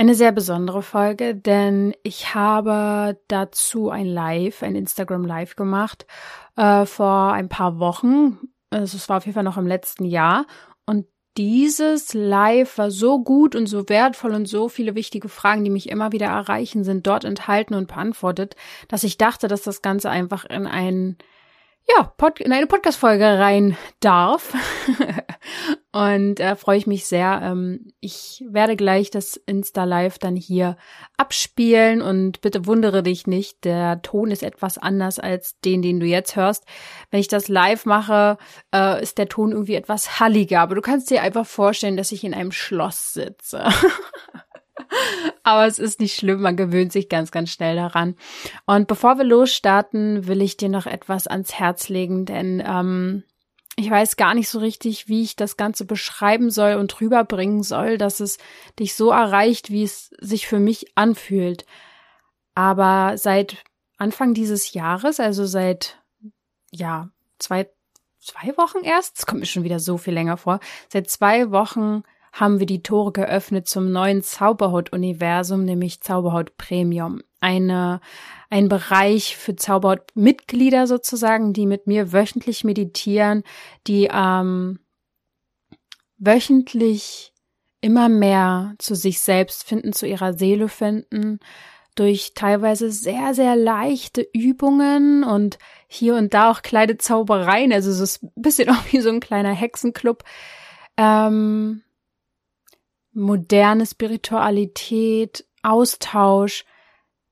Eine sehr besondere Folge, denn ich habe dazu ein Live, ein Instagram Live gemacht äh, vor ein paar Wochen. Also es war auf jeden Fall noch im letzten Jahr. Und dieses Live war so gut und so wertvoll und so viele wichtige Fragen, die mich immer wieder erreichen, sind dort enthalten und beantwortet, dass ich dachte, dass das Ganze einfach in ein ja, Pod in eine Podcast-Folge rein darf. und äh, freue ich mich sehr. Ähm, ich werde gleich das Insta-Live dann hier abspielen und bitte wundere dich nicht, der Ton ist etwas anders als den, den du jetzt hörst. Wenn ich das live mache, äh, ist der Ton irgendwie etwas halliger, aber du kannst dir einfach vorstellen, dass ich in einem Schloss sitze. Aber es ist nicht schlimm, man gewöhnt sich ganz, ganz schnell daran. Und bevor wir losstarten, will ich dir noch etwas ans Herz legen, denn ähm, ich weiß gar nicht so richtig, wie ich das Ganze beschreiben soll und rüberbringen soll, dass es dich so erreicht, wie es sich für mich anfühlt. Aber seit Anfang dieses Jahres, also seit, ja, zwei, zwei Wochen erst, es kommt mir schon wieder so viel länger vor, seit zwei Wochen haben wir die Tore geöffnet zum neuen Zauberhaut-Universum, nämlich Zauberhaut Premium. Eine, ein Bereich für Zauberhaut-Mitglieder sozusagen, die mit mir wöchentlich meditieren, die ähm, wöchentlich immer mehr zu sich selbst finden, zu ihrer Seele finden, durch teilweise sehr, sehr leichte Übungen und hier und da auch kleine Zaubereien, also so ist ein bisschen auch wie so ein kleiner Hexenclub, ähm, moderne Spiritualität, Austausch.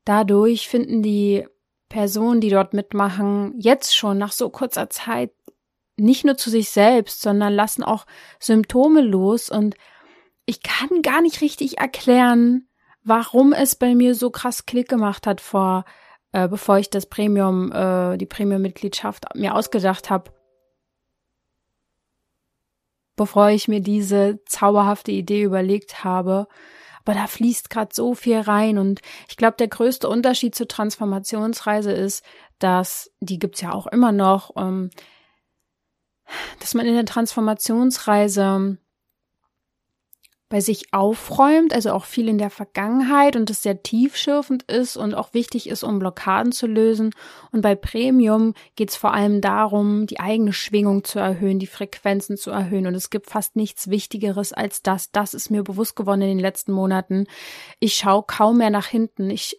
Dadurch finden die Personen, die dort mitmachen, jetzt schon nach so kurzer Zeit nicht nur zu sich selbst, sondern lassen auch Symptome los und ich kann gar nicht richtig erklären, warum es bei mir so krass Klick gemacht hat vor, äh, bevor ich das Premium, äh, die Premium-Mitgliedschaft mir ausgedacht habe bevor ich mir diese zauberhafte Idee überlegt habe. Aber da fließt gerade so viel rein und ich glaube, der größte Unterschied zur Transformationsreise ist, dass die gibt's ja auch immer noch, ähm, dass man in der Transformationsreise bei sich aufräumt, also auch viel in der Vergangenheit und es sehr tiefschürfend ist und auch wichtig ist, um Blockaden zu lösen. Und bei Premium geht es vor allem darum, die eigene Schwingung zu erhöhen, die Frequenzen zu erhöhen. Und es gibt fast nichts Wichtigeres als das. Das ist mir bewusst geworden in den letzten Monaten. Ich schaue kaum mehr nach hinten. Ich,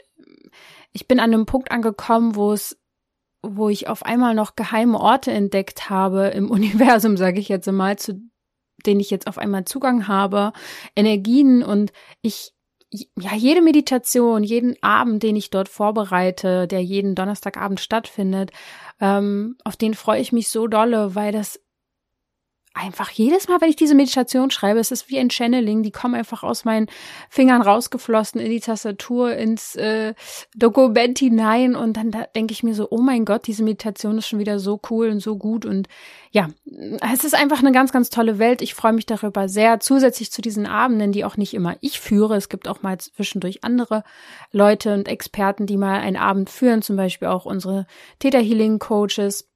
ich bin an einem Punkt angekommen, wo es wo ich auf einmal noch geheime Orte entdeckt habe im Universum, sage ich jetzt mal, zu den ich jetzt auf einmal Zugang habe, Energien und ich ja, jede Meditation, jeden Abend, den ich dort vorbereite, der jeden Donnerstagabend stattfindet, ähm, auf den freue ich mich so dolle, weil das einfach jedes Mal, wenn ich diese Meditation schreibe, es ist wie ein Channeling, die kommen einfach aus meinen Fingern rausgeflossen in die Tastatur, ins äh, Dokument hinein und dann da denke ich mir so, oh mein Gott, diese Meditation ist schon wieder so cool und so gut und ja, es ist einfach eine ganz, ganz tolle Welt. Ich freue mich darüber sehr. Zusätzlich zu diesen Abenden, die auch nicht immer ich führe, es gibt auch mal zwischendurch andere Leute und Experten, die mal einen Abend führen, zum Beispiel auch unsere Theta Healing Coaches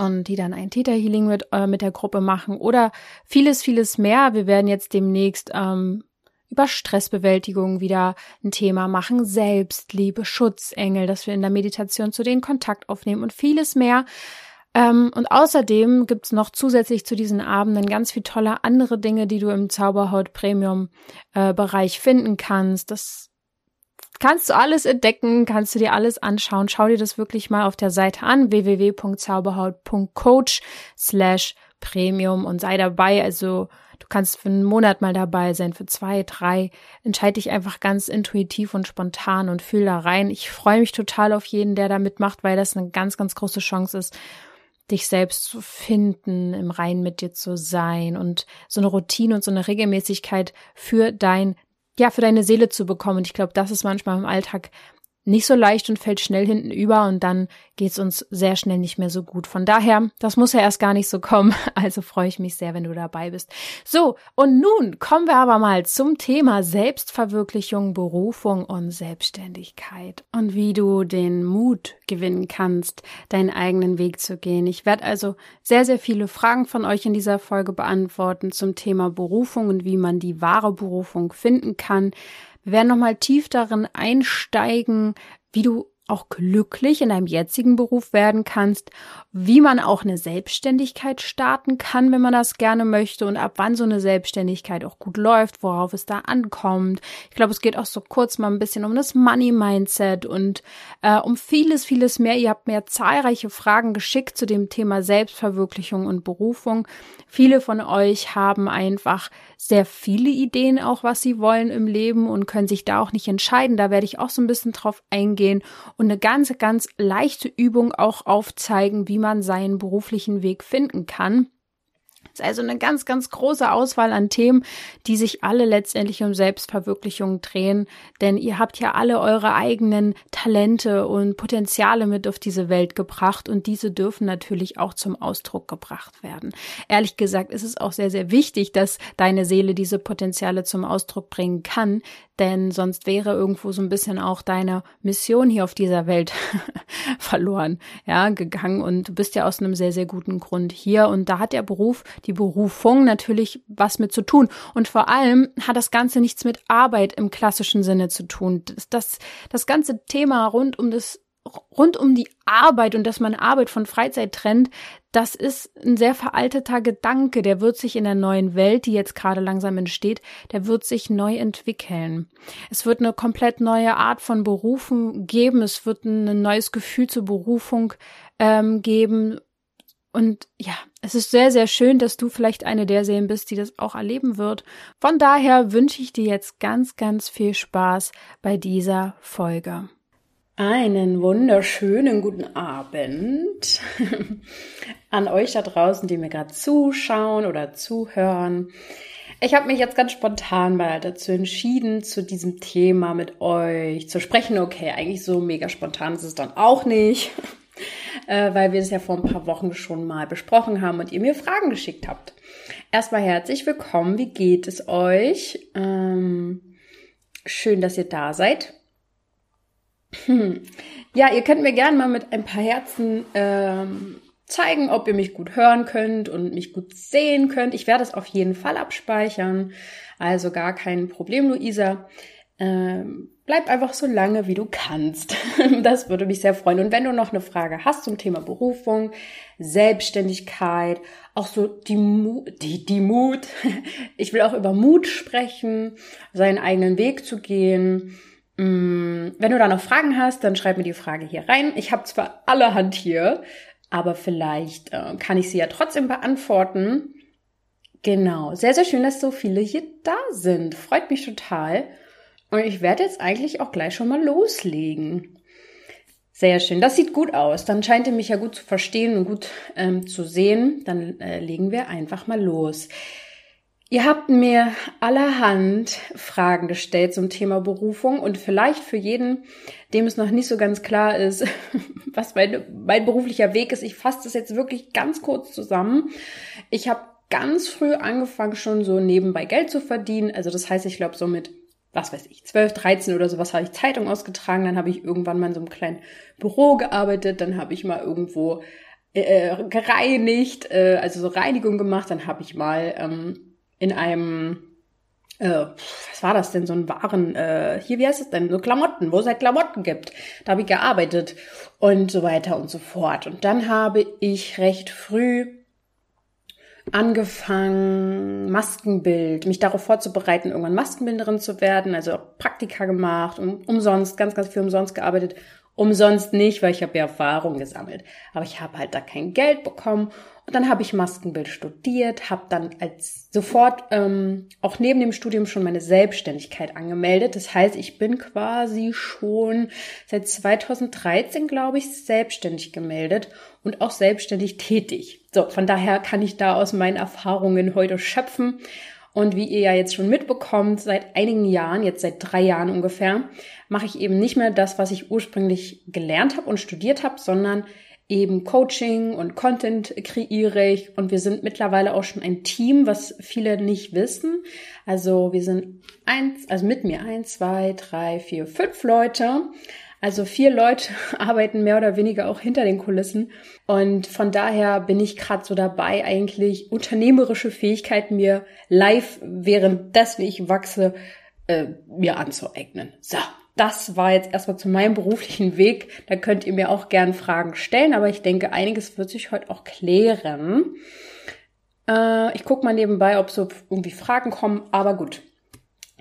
und die dann ein Theta Healing mit, äh, mit der Gruppe machen oder vieles, vieles mehr. Wir werden jetzt demnächst ähm, über Stressbewältigung wieder ein Thema machen, Selbstliebe, Schutzengel, dass wir in der Meditation zu denen Kontakt aufnehmen und vieles mehr. Ähm, und außerdem gibt's noch zusätzlich zu diesen Abenden ganz viel tolle andere Dinge, die du im Zauberhaut Premium äh, Bereich finden kannst. Das kannst du alles entdecken, kannst du dir alles anschauen. Schau dir das wirklich mal auf der Seite an, www.zauberhaut.coach slash premium und sei dabei. Also du kannst für einen Monat mal dabei sein, für zwei, drei. Entscheide dich einfach ganz intuitiv und spontan und fühl da rein. Ich freue mich total auf jeden, der da mitmacht, weil das eine ganz, ganz große Chance ist, dich selbst zu finden, im Rein mit dir zu sein und so eine Routine und so eine Regelmäßigkeit für dein ja, für deine Seele zu bekommen. Und ich glaube, das ist manchmal im Alltag nicht so leicht und fällt schnell hinten über und dann geht's uns sehr schnell nicht mehr so gut. Von daher, das muss ja erst gar nicht so kommen. Also freue ich mich sehr, wenn du dabei bist. So, und nun kommen wir aber mal zum Thema Selbstverwirklichung, Berufung und Selbstständigkeit und wie du den Mut gewinnen kannst, deinen eigenen Weg zu gehen. Ich werde also sehr, sehr viele Fragen von euch in dieser Folge beantworten zum Thema Berufung und wie man die wahre Berufung finden kann. Wir werden nochmal tief darin einsteigen, wie du auch glücklich in deinem jetzigen Beruf werden kannst, wie man auch eine Selbstständigkeit starten kann, wenn man das gerne möchte und ab wann so eine Selbstständigkeit auch gut läuft, worauf es da ankommt. Ich glaube, es geht auch so kurz mal ein bisschen um das Money Mindset und äh, um vieles, vieles mehr. Ihr habt mir zahlreiche Fragen geschickt zu dem Thema Selbstverwirklichung und Berufung. Viele von euch haben einfach sehr viele Ideen auch, was sie wollen im Leben und können sich da auch nicht entscheiden. Da werde ich auch so ein bisschen drauf eingehen und eine ganz, ganz leichte Übung auch aufzeigen, wie man seinen beruflichen Weg finden kann. Es ist also eine ganz, ganz große Auswahl an Themen, die sich alle letztendlich um Selbstverwirklichung drehen, denn ihr habt ja alle eure eigenen Talente und Potenziale mit auf diese Welt gebracht und diese dürfen natürlich auch zum Ausdruck gebracht werden. Ehrlich gesagt ist es auch sehr, sehr wichtig, dass deine Seele diese Potenziale zum Ausdruck bringen kann, denn sonst wäre irgendwo so ein bisschen auch deine Mission hier auf dieser Welt verloren, ja, gegangen. Und du bist ja aus einem sehr, sehr guten Grund hier. Und da hat der Beruf, die Berufung natürlich was mit zu tun. Und vor allem hat das Ganze nichts mit Arbeit im klassischen Sinne zu tun. Das, das, das ganze Thema rund um das rund um die Arbeit und dass man Arbeit von Freizeit trennt, das ist ein sehr veralteter Gedanke, der wird sich in der neuen Welt, die jetzt gerade langsam entsteht, der wird sich neu entwickeln. Es wird eine komplett neue Art von Berufen geben, es wird ein neues Gefühl zur Berufung ähm, geben. Und ja, es ist sehr, sehr schön, dass du vielleicht eine der Seelen bist, die das auch erleben wird. Von daher wünsche ich dir jetzt ganz, ganz viel Spaß bei dieser Folge. Einen wunderschönen guten Abend an euch da draußen, die mir gerade zuschauen oder zuhören. Ich habe mich jetzt ganz spontan mal dazu entschieden, zu diesem Thema mit euch zu sprechen. Okay, eigentlich so mega spontan ist es dann auch nicht, äh, weil wir es ja vor ein paar Wochen schon mal besprochen haben und ihr mir Fragen geschickt habt. Erstmal herzlich willkommen. Wie geht es euch? Ähm, schön, dass ihr da seid. Ja, ihr könnt mir gerne mal mit ein paar Herzen ähm, zeigen, ob ihr mich gut hören könnt und mich gut sehen könnt. Ich werde es auf jeden Fall abspeichern. Also gar kein Problem, Luisa. Ähm, bleib einfach so lange, wie du kannst. Das würde mich sehr freuen. Und wenn du noch eine Frage hast zum Thema Berufung, Selbstständigkeit, auch so die, Mut, die, die Mut. Ich will auch über Mut sprechen, seinen eigenen Weg zu gehen wenn du da noch Fragen hast, dann schreib mir die Frage hier rein. Ich habe zwar allerhand hier, aber vielleicht äh, kann ich sie ja trotzdem beantworten. Genau, sehr, sehr schön, dass so viele hier da sind. Freut mich total. Und ich werde jetzt eigentlich auch gleich schon mal loslegen. Sehr schön, das sieht gut aus. Dann scheint ihr mich ja gut zu verstehen und gut ähm, zu sehen. Dann äh, legen wir einfach mal los. Ihr habt mir allerhand Fragen gestellt zum Thema Berufung und vielleicht für jeden, dem es noch nicht so ganz klar ist, was mein, mein beruflicher Weg ist. Ich fasse das jetzt wirklich ganz kurz zusammen. Ich habe ganz früh angefangen, schon so nebenbei Geld zu verdienen. Also das heißt, ich glaube so mit, was weiß ich, 12, 13 oder sowas habe ich Zeitung ausgetragen. Dann habe ich irgendwann mal in so einem kleinen Büro gearbeitet. Dann habe ich mal irgendwo äh, gereinigt, äh, also so Reinigung gemacht. Dann habe ich mal... Ähm, in einem äh, was war das denn, so ein Waren, äh, hier, wie heißt es denn, so Klamotten, wo es halt Klamotten gibt. Da habe ich gearbeitet und so weiter und so fort. Und dann habe ich recht früh angefangen, Maskenbild, mich darauf vorzubereiten, irgendwann Maskenbilderin zu werden, also Praktika gemacht, um, umsonst, ganz, ganz viel umsonst gearbeitet. Umsonst nicht, weil ich habe ja Erfahrung gesammelt. Aber ich habe halt da kein Geld bekommen und dann habe ich Maskenbild studiert, habe dann als sofort ähm, auch neben dem Studium schon meine Selbstständigkeit angemeldet. Das heißt, ich bin quasi schon seit 2013, glaube ich, selbstständig gemeldet und auch selbstständig tätig. So, von daher kann ich da aus meinen Erfahrungen heute schöpfen Und wie ihr ja jetzt schon mitbekommt, seit einigen Jahren, jetzt seit drei Jahren ungefähr, mache ich eben nicht mehr das, was ich ursprünglich gelernt habe und studiert habe, sondern eben Coaching und Content kreiere ich. Und wir sind mittlerweile auch schon ein Team, was viele nicht wissen. Also wir sind eins, also mit mir eins, zwei, drei, vier, fünf Leute. Also vier Leute arbeiten mehr oder weniger auch hinter den Kulissen. Und von daher bin ich gerade so dabei, eigentlich unternehmerische Fähigkeiten mir live, währenddessen ich wachse, äh, mir anzueignen. So, das war jetzt erstmal zu meinem beruflichen Weg. Da könnt ihr mir auch gern Fragen stellen, aber ich denke, einiges wird sich heute auch klären. Äh, ich gucke mal nebenbei, ob so irgendwie Fragen kommen, aber gut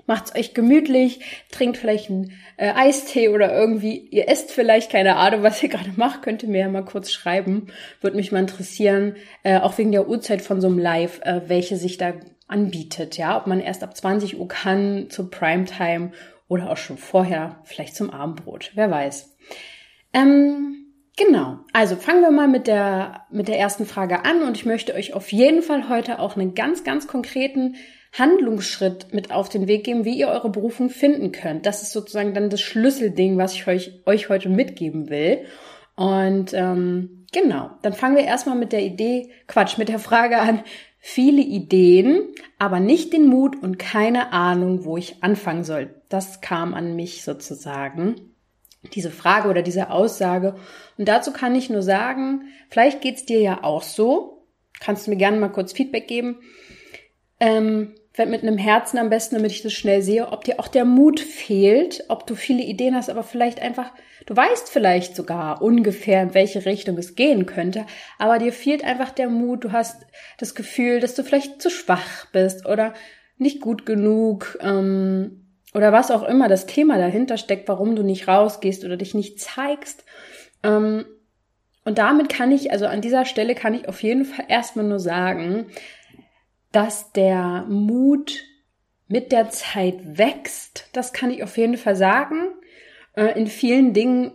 macht's euch gemütlich, trinkt vielleicht einen äh, Eistee oder irgendwie, ihr esst vielleicht, keine Ahnung, was ihr gerade macht, könnt ihr mir ja mal kurz schreiben. Würde mich mal interessieren, äh, auch wegen der Uhrzeit von so einem Live, äh, welche sich da anbietet, ja, ob man erst ab 20 Uhr kann zur Primetime oder auch schon vorher, vielleicht zum Abendbrot, wer weiß. Ähm, genau, also fangen wir mal mit der, mit der ersten Frage an und ich möchte euch auf jeden Fall heute auch einen ganz, ganz konkreten Handlungsschritt mit auf den Weg geben, wie ihr eure Berufung finden könnt. Das ist sozusagen dann das Schlüsselding, was ich euch, euch heute mitgeben will. Und ähm, genau, dann fangen wir erstmal mit der Idee, Quatsch, mit der Frage an, viele Ideen, aber nicht den Mut und keine Ahnung, wo ich anfangen soll. Das kam an mich sozusagen, diese Frage oder diese Aussage. Und dazu kann ich nur sagen, vielleicht geht's dir ja auch so. Kannst du mir gerne mal kurz Feedback geben. Ähm, mit einem Herzen am besten, damit ich das schnell sehe, ob dir auch der Mut fehlt, ob du viele Ideen hast, aber vielleicht einfach, du weißt vielleicht sogar ungefähr, in welche Richtung es gehen könnte, aber dir fehlt einfach der Mut, du hast das Gefühl, dass du vielleicht zu schwach bist oder nicht gut genug ähm, oder was auch immer das Thema dahinter steckt, warum du nicht rausgehst oder dich nicht zeigst. Ähm, und damit kann ich, also an dieser Stelle kann ich auf jeden Fall erstmal nur sagen, dass der Mut mit der Zeit wächst. Das kann ich auf jeden Fall sagen. Äh, in vielen Dingen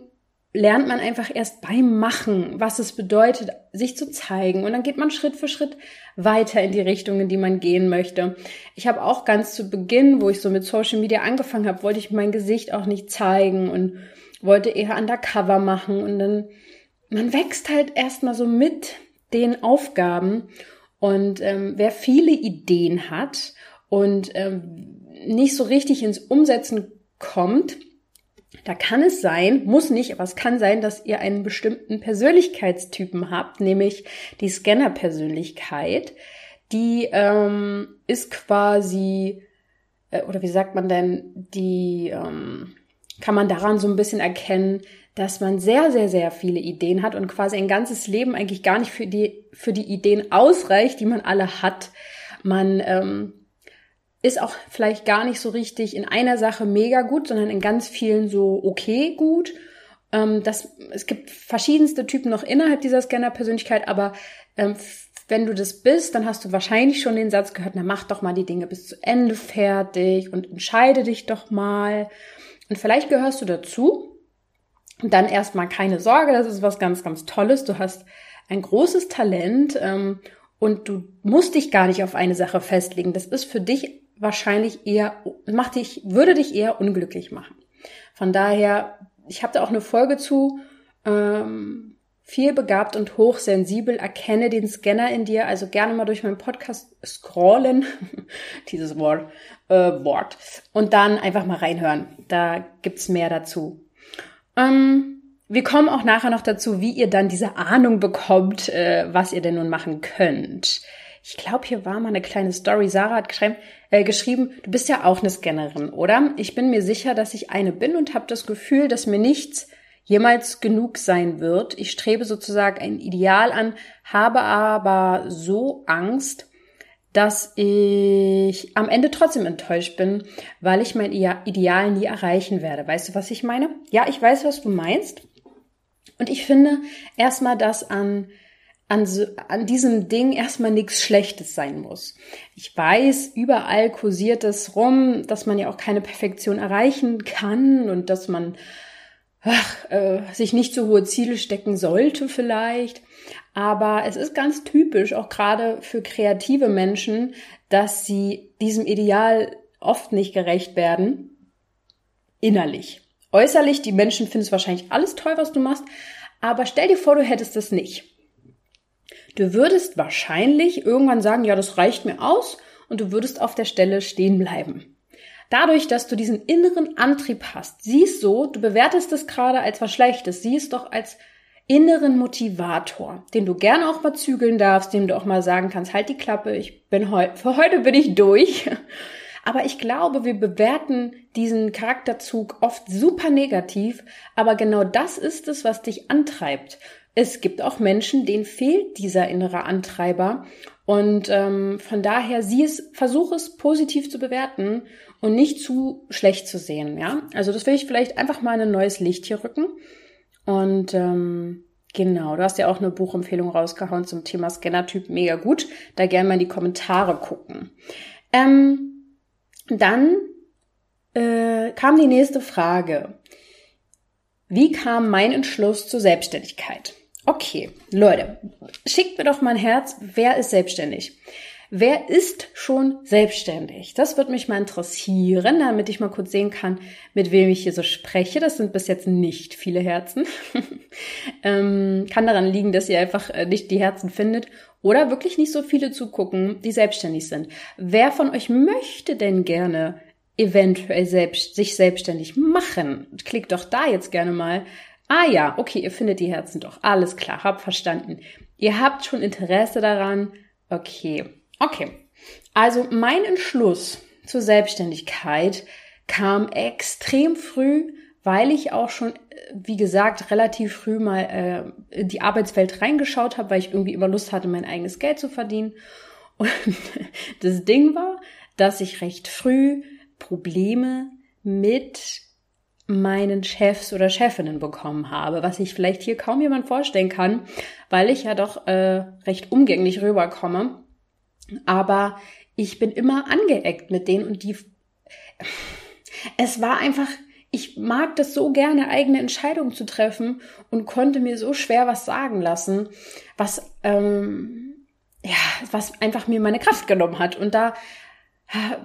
lernt man einfach erst beim Machen, was es bedeutet, sich zu zeigen. Und dann geht man Schritt für Schritt weiter in die Richtung, in die man gehen möchte. Ich habe auch ganz zu Beginn, wo ich so mit Social Media angefangen habe, wollte ich mein Gesicht auch nicht zeigen und wollte eher undercover machen. Und dann, man wächst halt erstmal so mit den Aufgaben. Und ähm, wer viele Ideen hat und ähm, nicht so richtig ins Umsetzen kommt, da kann es sein, muss nicht, aber es kann sein, dass ihr einen bestimmten Persönlichkeitstypen habt, nämlich die Scanner-Persönlichkeit. Die ähm, ist quasi, äh, oder wie sagt man denn, die ähm, kann man daran so ein bisschen erkennen, dass man sehr, sehr, sehr viele Ideen hat und quasi ein ganzes Leben eigentlich gar nicht für die, für die Ideen ausreicht, die man alle hat. Man ähm, ist auch vielleicht gar nicht so richtig in einer Sache mega gut, sondern in ganz vielen so okay gut. Ähm, das, es gibt verschiedenste Typen noch innerhalb dieser Scanner-Persönlichkeit, aber ähm, wenn du das bist, dann hast du wahrscheinlich schon den Satz gehört, na mach doch mal die Dinge bis zu Ende fertig und entscheide dich doch mal. Und vielleicht gehörst du dazu und dann erstmal keine Sorge, das ist was ganz, ganz Tolles. Du hast ein großes Talent ähm, und du musst dich gar nicht auf eine Sache festlegen. Das ist für dich wahrscheinlich eher, macht dich, würde dich eher unglücklich machen. Von daher, ich habe da auch eine Folge zu. Ähm, viel begabt und hochsensibel, erkenne den Scanner in dir, also gerne mal durch meinen Podcast scrollen, dieses Wort, äh, Wort, und dann einfach mal reinhören. Da gibt's mehr dazu. Ähm, wir kommen auch nachher noch dazu, wie ihr dann diese Ahnung bekommt, äh, was ihr denn nun machen könnt. Ich glaube, hier war mal eine kleine Story. Sarah hat geschrieben, äh, geschrieben, du bist ja auch eine Scannerin, oder? Ich bin mir sicher, dass ich eine bin und habe das Gefühl, dass mir nichts jemals genug sein wird. Ich strebe sozusagen ein Ideal an, habe aber so Angst, dass ich am Ende trotzdem enttäuscht bin, weil ich mein Ideal nie erreichen werde. Weißt du, was ich meine? Ja, ich weiß, was du meinst. Und ich finde erstmal, dass an, an, an diesem Ding erstmal nichts Schlechtes sein muss. Ich weiß, überall kursiert es rum, dass man ja auch keine Perfektion erreichen kann und dass man ach, äh, sich nicht so hohe Ziele stecken sollte vielleicht. Aber es ist ganz typisch, auch gerade für kreative Menschen, dass sie diesem Ideal oft nicht gerecht werden. Innerlich. Äußerlich, die Menschen finden es wahrscheinlich alles toll, was du machst, aber stell dir vor, du hättest es nicht. Du würdest wahrscheinlich irgendwann sagen, ja, das reicht mir aus und du würdest auf der Stelle stehen bleiben. Dadurch, dass du diesen inneren Antrieb hast, siehst so, du bewertest es gerade als was Schlechtes, siehst doch als inneren Motivator, den du gerne auch mal zügeln darfst, dem du auch mal sagen kannst, halt die Klappe, ich bin heute, für heute bin ich durch. Aber ich glaube, wir bewerten diesen Charakterzug oft super negativ, aber genau das ist es, was dich antreibt. Es gibt auch Menschen, denen fehlt dieser innere Antreiber und ähm, von daher sieh es, versuch es positiv zu bewerten und nicht zu schlecht zu sehen. Ja, also das will ich vielleicht einfach mal in ein neues Licht hier rücken und ähm, genau, du hast ja auch eine Buchempfehlung rausgehauen zum Thema Scannertyp, mega gut. Da gerne mal in die Kommentare gucken. Ähm, dann äh, kam die nächste Frage. Wie kam mein Entschluss zur Selbstständigkeit? Okay, Leute, schickt mir doch mal ein Herz. Wer ist selbstständig? Wer ist schon selbstständig? Das wird mich mal interessieren, damit ich mal kurz sehen kann, mit wem ich hier so spreche. Das sind bis jetzt nicht viele Herzen. ähm, kann daran liegen, dass ihr einfach äh, nicht die Herzen findet oder wirklich nicht so viele zugucken, die selbstständig sind. Wer von euch möchte denn gerne eventuell selbst, sich selbstständig machen? Klickt doch da jetzt gerne mal. Ah ja, okay, ihr findet die Herzen doch. Alles klar, hab verstanden. Ihr habt schon Interesse daran. Okay. Okay, also mein Entschluss zur Selbstständigkeit kam extrem früh, weil ich auch schon, wie gesagt, relativ früh mal äh, in die Arbeitswelt reingeschaut habe, weil ich irgendwie immer Lust hatte, mein eigenes Geld zu verdienen. Und das Ding war, dass ich recht früh Probleme mit meinen Chefs oder Chefinnen bekommen habe, was ich vielleicht hier kaum jemand vorstellen kann, weil ich ja doch äh, recht umgänglich rüberkomme aber ich bin immer angeeckt mit denen und die, es war einfach, ich mag das so gerne, eigene Entscheidungen zu treffen und konnte mir so schwer was sagen lassen, was, ähm, ja, was einfach mir meine Kraft genommen hat. Und da,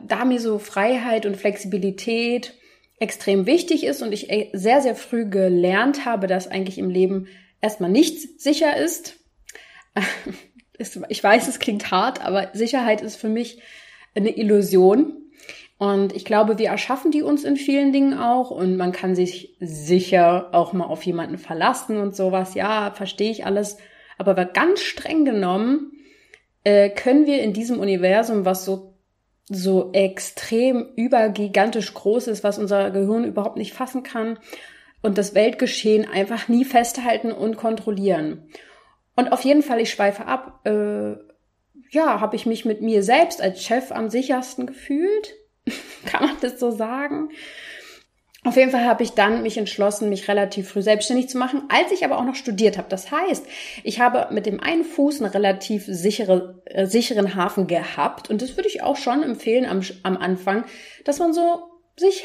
da mir so Freiheit und Flexibilität extrem wichtig ist und ich äh, sehr, sehr früh gelernt habe, dass eigentlich im Leben erstmal nichts sicher ist, ich weiß, es klingt hart, aber Sicherheit ist für mich eine Illusion. Und ich glaube, wir erschaffen die uns in vielen Dingen auch und man kann sich sicher auch mal auf jemanden verlassen und sowas. Ja, verstehe ich alles. Aber ganz streng genommen äh, können wir in diesem Universum, was so so extrem übergigantisch groß ist, was unser Gehirn überhaupt nicht fassen kann und das Weltgeschehen einfach nie festhalten und kontrollieren. Und auf jeden Fall, ich schweife ab, äh, ja, habe ich mich mit mir selbst als Chef am sichersten gefühlt. Kann man das so sagen? Auf jeden Fall habe ich dann mich entschlossen, mich relativ früh selbstständig zu machen, als ich aber auch noch studiert habe. Das heißt, ich habe mit dem einen Fuß einen relativ sichere, äh, sicheren Hafen gehabt. Und das würde ich auch schon empfehlen am, am Anfang, dass man so sich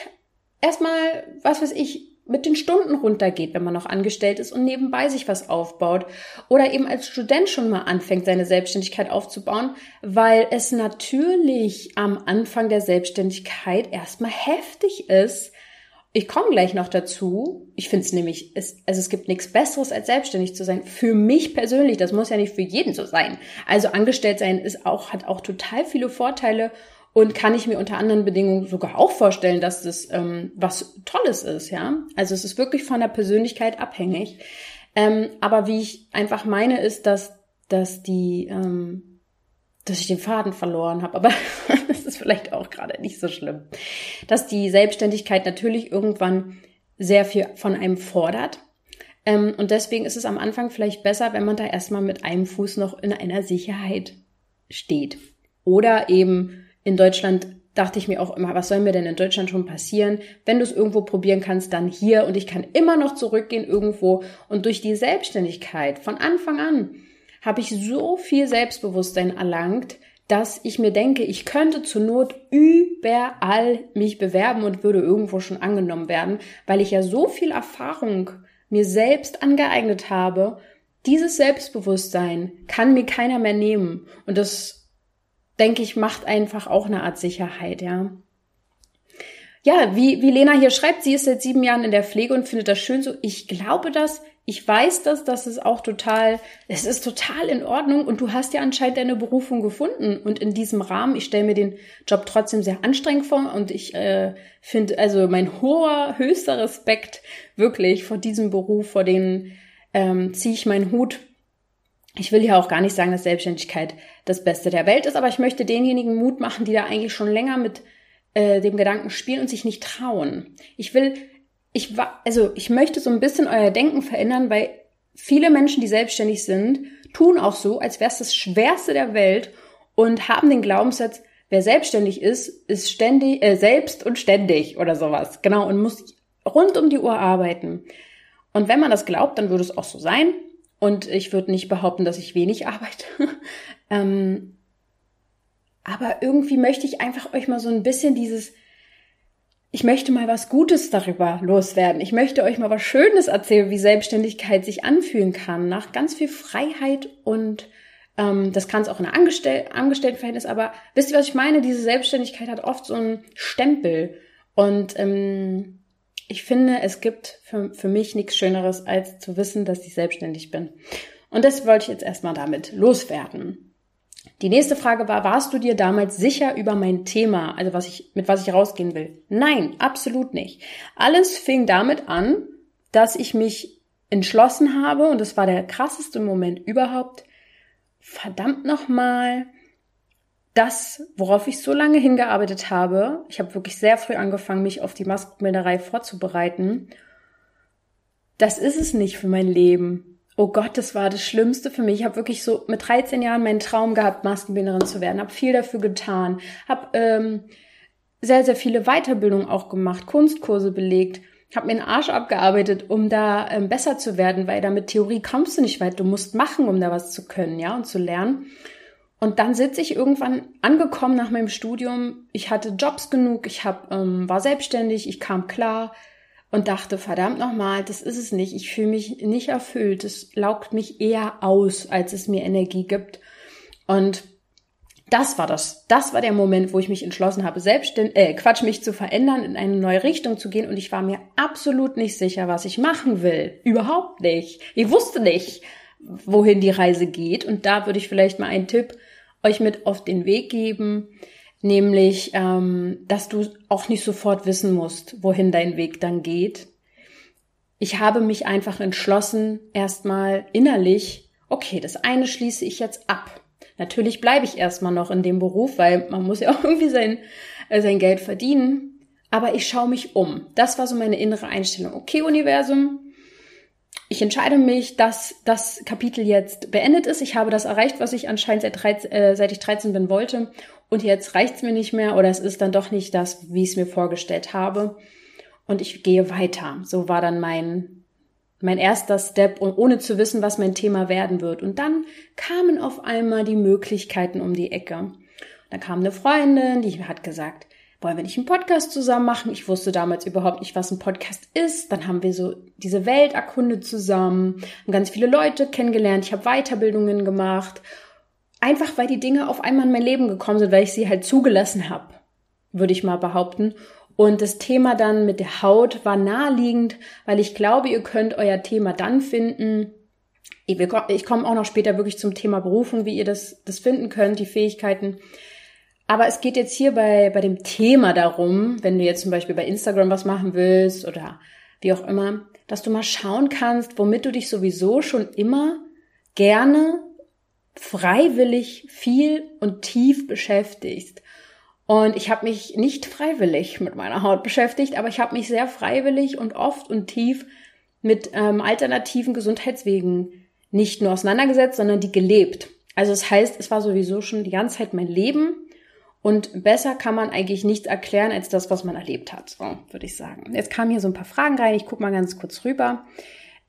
erstmal, was weiß ich, mit den Stunden runtergeht, wenn man noch angestellt ist und nebenbei sich was aufbaut oder eben als Student schon mal anfängt, seine Selbstständigkeit aufzubauen, weil es natürlich am Anfang der Selbstständigkeit erstmal heftig ist. Ich komme gleich noch dazu. Ich finde es nämlich, es, also es gibt nichts Besseres, als selbstständig zu sein. Für mich persönlich, das muss ja nicht für jeden so sein. Also angestellt sein ist auch, hat auch total viele Vorteile und kann ich mir unter anderen Bedingungen sogar auch vorstellen, dass das ähm, was Tolles ist, ja. Also es ist wirklich von der Persönlichkeit abhängig. Ähm, aber wie ich einfach meine, ist, dass, dass die, ähm, dass ich den Faden verloren habe. Aber vielleicht auch gerade nicht so schlimm. Dass die Selbstständigkeit natürlich irgendwann sehr viel von einem fordert. Ähm, und deswegen ist es am Anfang vielleicht besser, wenn man da erstmal mit einem Fuß noch in einer Sicherheit steht. Oder eben in Deutschland dachte ich mir auch immer, was soll mir denn in Deutschland schon passieren? Wenn du es irgendwo probieren kannst, dann hier und ich kann immer noch zurückgehen irgendwo. Und durch die Selbstständigkeit von Anfang an habe ich so viel Selbstbewusstsein erlangt, dass ich mir denke, ich könnte zur Not überall mich bewerben und würde irgendwo schon angenommen werden, weil ich ja so viel Erfahrung mir selbst angeeignet habe. Dieses Selbstbewusstsein kann mir keiner mehr nehmen. Und das, denke ich, macht einfach auch eine Art Sicherheit, ja. Ja, wie, wie Lena hier schreibt, sie ist seit sieben Jahren in der Pflege und findet das schön so. Ich glaube das, ich weiß das, das ist auch total, es ist total in Ordnung und du hast ja anscheinend deine Berufung gefunden und in diesem Rahmen, ich stelle mir den Job trotzdem sehr anstrengend vor und ich äh, finde, also mein hoher, höchster Respekt wirklich vor diesem Beruf, vor den ähm, ziehe ich meinen Hut. Ich will ja auch gar nicht sagen, dass Selbstständigkeit das Beste der Welt ist, aber ich möchte denjenigen Mut machen, die da eigentlich schon länger mit äh, dem Gedanken spielen und sich nicht trauen. Ich will ich war, also ich möchte so ein bisschen euer Denken verändern, weil viele Menschen, die selbstständig sind, tun auch so, als wäre es das Schwerste der Welt und haben den Glaubenssatz, wer selbstständig ist, ist ständig, äh, selbst und ständig oder sowas. Genau, und muss rund um die Uhr arbeiten. Und wenn man das glaubt, dann würde es auch so sein. Und ich würde nicht behaupten, dass ich wenig arbeite. ähm, aber irgendwie möchte ich einfach euch mal so ein bisschen dieses ich möchte mal was Gutes darüber loswerden. Ich möchte euch mal was Schönes erzählen, wie Selbstständigkeit sich anfühlen kann, nach ganz viel Freiheit und ähm, das kann es auch in einem Angestell Angestelltenverhältnis, aber wisst ihr, was ich meine? Diese Selbstständigkeit hat oft so einen Stempel und ähm, ich finde, es gibt für, für mich nichts Schöneres, als zu wissen, dass ich selbstständig bin. Und das wollte ich jetzt erstmal damit loswerden. Die nächste Frage war, warst du dir damals sicher über mein Thema, also was ich, mit was ich rausgehen will? Nein, absolut nicht. Alles fing damit an, dass ich mich entschlossen habe, und das war der krasseste Moment überhaupt, verdammt nochmal, das, worauf ich so lange hingearbeitet habe, ich habe wirklich sehr früh angefangen, mich auf die Maskenbilderei vorzubereiten, das ist es nicht für mein Leben. Oh Gott, das war das Schlimmste für mich. Ich habe wirklich so mit 13 Jahren meinen Traum gehabt, Maskenbinderin zu werden. Habe viel dafür getan. Habe ähm, sehr, sehr viele Weiterbildungen auch gemacht, Kunstkurse belegt. Habe mir den Arsch abgearbeitet, um da ähm, besser zu werden, weil da mit Theorie kommst du nicht weit. Du musst machen, um da was zu können, ja, und zu lernen. Und dann sitze ich irgendwann angekommen nach meinem Studium. Ich hatte Jobs genug, ich hab, ähm, war selbstständig, ich kam klar, und dachte, verdammt nochmal, das ist es nicht. Ich fühle mich nicht erfüllt. Es laugt mich eher aus, als es mir Energie gibt. Und das war das. Das war der Moment, wo ich mich entschlossen habe, selbstständig, äh, Quatsch, mich zu verändern, in eine neue Richtung zu gehen. Und ich war mir absolut nicht sicher, was ich machen will. Überhaupt nicht. Ich wusste nicht, wohin die Reise geht. Und da würde ich vielleicht mal einen Tipp euch mit auf den Weg geben nämlich, ähm, dass du auch nicht sofort wissen musst, wohin dein Weg dann geht. Ich habe mich einfach entschlossen, erstmal innerlich, okay, das eine schließe ich jetzt ab. Natürlich bleibe ich erstmal noch in dem Beruf, weil man muss ja auch irgendwie sein, äh, sein Geld verdienen. Aber ich schaue mich um. Das war so meine innere Einstellung. Okay, Universum, ich entscheide mich, dass das Kapitel jetzt beendet ist. Ich habe das erreicht, was ich anscheinend seit, 13, äh, seit ich 13 bin wollte und jetzt reicht's mir nicht mehr oder es ist dann doch nicht das, wie ich es mir vorgestellt habe und ich gehe weiter. So war dann mein mein erster Step, ohne zu wissen, was mein Thema werden wird. Und dann kamen auf einmal die Möglichkeiten um die Ecke. Da kam eine Freundin, die hat gesagt, wollen wir nicht einen Podcast zusammen machen? Ich wusste damals überhaupt nicht, was ein Podcast ist. Dann haben wir so diese Welt erkundet zusammen, haben ganz viele Leute kennengelernt. Ich habe Weiterbildungen gemacht Einfach weil die Dinge auf einmal in mein Leben gekommen sind, weil ich sie halt zugelassen habe, würde ich mal behaupten. Und das Thema dann mit der Haut war naheliegend, weil ich glaube, ihr könnt euer Thema dann finden. Ich komme auch noch später wirklich zum Thema Berufung, wie ihr das, das finden könnt, die Fähigkeiten. Aber es geht jetzt hier bei, bei dem Thema darum, wenn du jetzt zum Beispiel bei Instagram was machen willst oder wie auch immer, dass du mal schauen kannst, womit du dich sowieso schon immer gerne freiwillig viel und tief beschäftigst. Und ich habe mich nicht freiwillig mit meiner Haut beschäftigt, aber ich habe mich sehr freiwillig und oft und tief mit ähm, alternativen Gesundheitswegen nicht nur auseinandergesetzt, sondern die gelebt. Also das heißt, es war sowieso schon die ganze Zeit mein Leben und besser kann man eigentlich nichts erklären als das, was man erlebt hat, so, würde ich sagen. Jetzt kamen hier so ein paar Fragen rein, ich gucke mal ganz kurz rüber.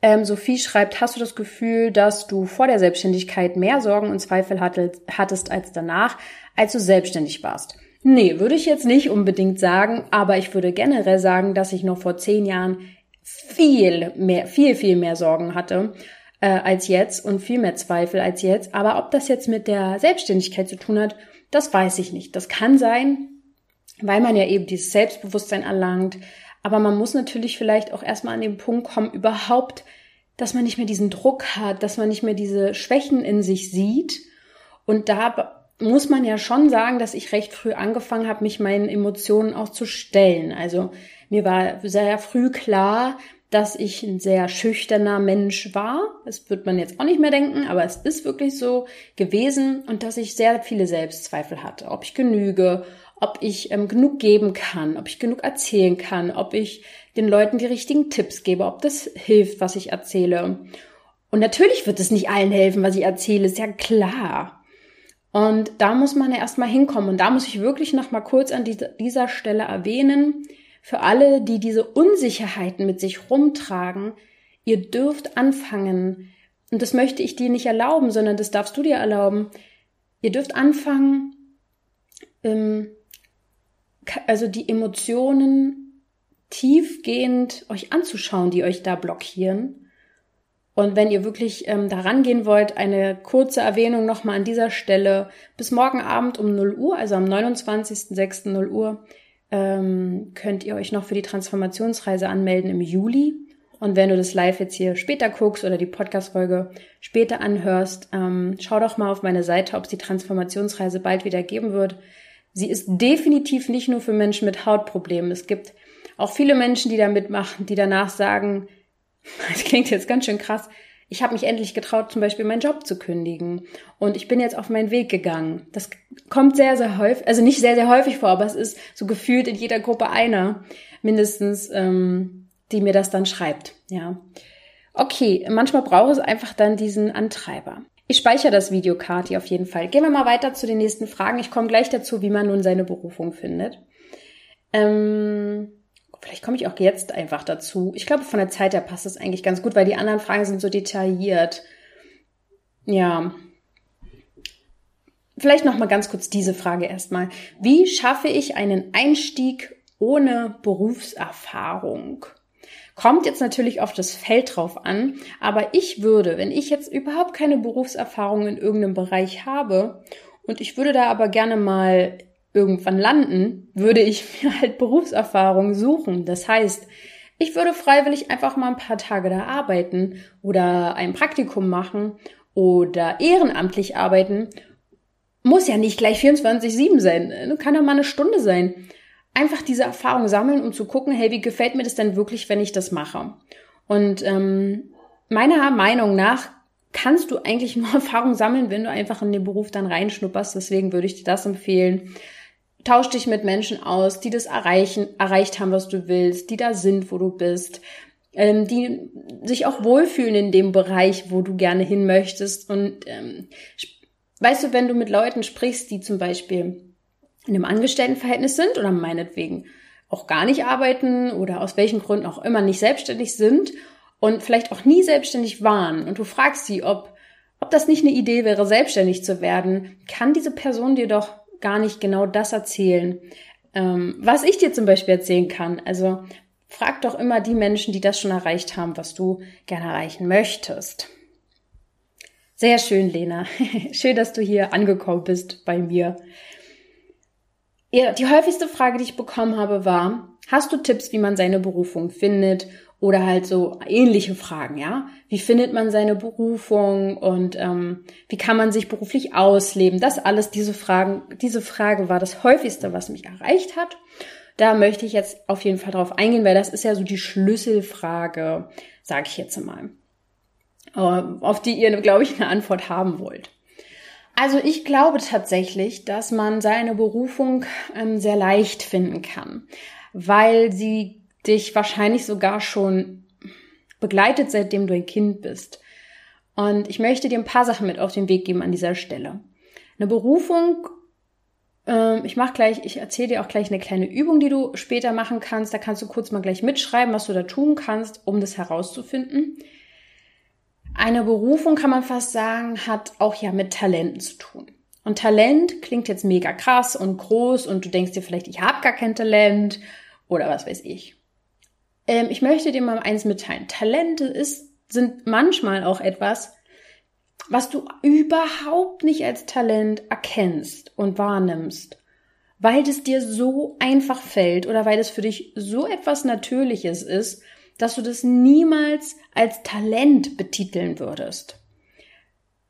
Ähm, Sophie schreibt, hast du das Gefühl, dass du vor der Selbstständigkeit mehr Sorgen und Zweifel hattest als danach, als du selbstständig warst? Nee, würde ich jetzt nicht unbedingt sagen, aber ich würde generell sagen, dass ich noch vor zehn Jahren viel mehr, viel, viel mehr Sorgen hatte äh, als jetzt und viel mehr Zweifel als jetzt. Aber ob das jetzt mit der Selbstständigkeit zu tun hat, das weiß ich nicht. Das kann sein, weil man ja eben dieses Selbstbewusstsein erlangt. Aber man muss natürlich vielleicht auch erstmal an den Punkt kommen, überhaupt, dass man nicht mehr diesen Druck hat, dass man nicht mehr diese Schwächen in sich sieht. Und da muss man ja schon sagen, dass ich recht früh angefangen habe, mich meinen Emotionen auch zu stellen. Also mir war sehr früh klar, dass ich ein sehr schüchterner Mensch war. Das wird man jetzt auch nicht mehr denken, aber es ist wirklich so gewesen und dass ich sehr viele Selbstzweifel hatte, ob ich genüge, ob ich ähm, genug geben kann, ob ich genug erzählen kann, ob ich den Leuten die richtigen Tipps gebe, ob das hilft, was ich erzähle. Und natürlich wird es nicht allen helfen, was ich erzähle, ist ja klar. Und da muss man ja erstmal hinkommen. Und da muss ich wirklich noch mal kurz an dieser Stelle erwähnen, für alle, die diese Unsicherheiten mit sich rumtragen, ihr dürft anfangen, und das möchte ich dir nicht erlauben, sondern das darfst du dir erlauben, ihr dürft anfangen, ähm, also die Emotionen tiefgehend euch anzuschauen, die euch da blockieren. Und wenn ihr wirklich ähm, daran gehen wollt, eine kurze Erwähnung nochmal an dieser Stelle. Bis morgen Abend um 0 Uhr, also am 29.06. 0 Uhr, ähm, könnt ihr euch noch für die Transformationsreise anmelden im Juli. Und wenn du das live jetzt hier später guckst oder die Podcast-Folge später anhörst, ähm, schau doch mal auf meine Seite, ob es die Transformationsreise bald wieder geben wird. Sie ist definitiv nicht nur für Menschen mit Hautproblemen. Es gibt auch viele Menschen, die da mitmachen, die danach sagen, das klingt jetzt ganz schön krass, ich habe mich endlich getraut, zum Beispiel meinen Job zu kündigen. Und ich bin jetzt auf meinen Weg gegangen. Das kommt sehr, sehr häufig, also nicht sehr, sehr häufig vor, aber es ist so gefühlt in jeder Gruppe einer mindestens, ähm, die mir das dann schreibt. Ja. Okay, manchmal braucht es einfach dann diesen Antreiber. Ich speichere das Video, Kati, auf jeden Fall. Gehen wir mal weiter zu den nächsten Fragen. Ich komme gleich dazu, wie man nun seine Berufung findet. Ähm, Vielleicht komme ich auch jetzt einfach dazu. Ich glaube, von der Zeit her passt es eigentlich ganz gut, weil die anderen Fragen sind so detailliert. Ja. Vielleicht noch mal ganz kurz diese Frage erstmal. Wie schaffe ich einen Einstieg ohne Berufserfahrung? Kommt jetzt natürlich auf das Feld drauf an, aber ich würde, wenn ich jetzt überhaupt keine Berufserfahrung in irgendeinem Bereich habe und ich würde da aber gerne mal irgendwann landen, würde ich mir halt Berufserfahrung suchen. Das heißt, ich würde freiwillig einfach mal ein paar Tage da arbeiten oder ein Praktikum machen oder ehrenamtlich arbeiten. Muss ja nicht gleich 24-7 sein, kann ja mal eine Stunde sein. Einfach diese Erfahrung sammeln, um zu gucken, hey, wie gefällt mir das denn wirklich, wenn ich das mache? Und ähm, meiner Meinung nach kannst du eigentlich nur Erfahrung sammeln, wenn du einfach in den Beruf dann reinschnupperst. Deswegen würde ich dir das empfehlen. Tausch dich mit Menschen aus, die das erreichen, erreicht haben, was du willst, die da sind, wo du bist, ähm, die sich auch wohlfühlen in dem Bereich, wo du gerne hin möchtest. Und ähm, weißt du, wenn du mit Leuten sprichst, die zum Beispiel in einem Angestelltenverhältnis sind oder meinetwegen auch gar nicht arbeiten oder aus welchen Gründen auch immer nicht selbstständig sind und vielleicht auch nie selbstständig waren und du fragst sie, ob, ob das nicht eine Idee wäre, selbstständig zu werden, kann diese Person dir doch gar nicht genau das erzählen, ähm, was ich dir zum Beispiel erzählen kann. Also frag doch immer die Menschen, die das schon erreicht haben, was du gerne erreichen möchtest. Sehr schön, Lena. schön, dass du hier angekommen bist bei mir. Die häufigste Frage, die ich bekommen habe, war, hast du Tipps, wie man seine Berufung findet oder halt so ähnliche Fragen, ja. Wie findet man seine Berufung und ähm, wie kann man sich beruflich ausleben? Das alles, diese Fragen, diese Frage war das häufigste, was mich erreicht hat. Da möchte ich jetzt auf jeden Fall drauf eingehen, weil das ist ja so die Schlüsselfrage, sage ich jetzt mal, ähm, auf die ihr, glaube ich, eine Antwort haben wollt. Also ich glaube tatsächlich, dass man seine Berufung ähm, sehr leicht finden kann, weil sie dich wahrscheinlich sogar schon begleitet, seitdem du ein Kind bist. Und ich möchte dir ein paar Sachen mit auf den Weg geben an dieser Stelle. Eine Berufung, äh, ich mache gleich, ich erzähle dir auch gleich eine kleine Übung, die du später machen kannst. Da kannst du kurz mal gleich mitschreiben, was du da tun kannst, um das herauszufinden. Eine Berufung, kann man fast sagen, hat auch ja mit Talenten zu tun. Und Talent klingt jetzt mega krass und groß und du denkst dir vielleicht, ich habe gar kein Talent oder was weiß ich. Ähm, ich möchte dir mal eins mitteilen. Talente ist, sind manchmal auch etwas, was du überhaupt nicht als Talent erkennst und wahrnimmst, weil es dir so einfach fällt oder weil es für dich so etwas Natürliches ist, dass du das niemals als Talent betiteln würdest.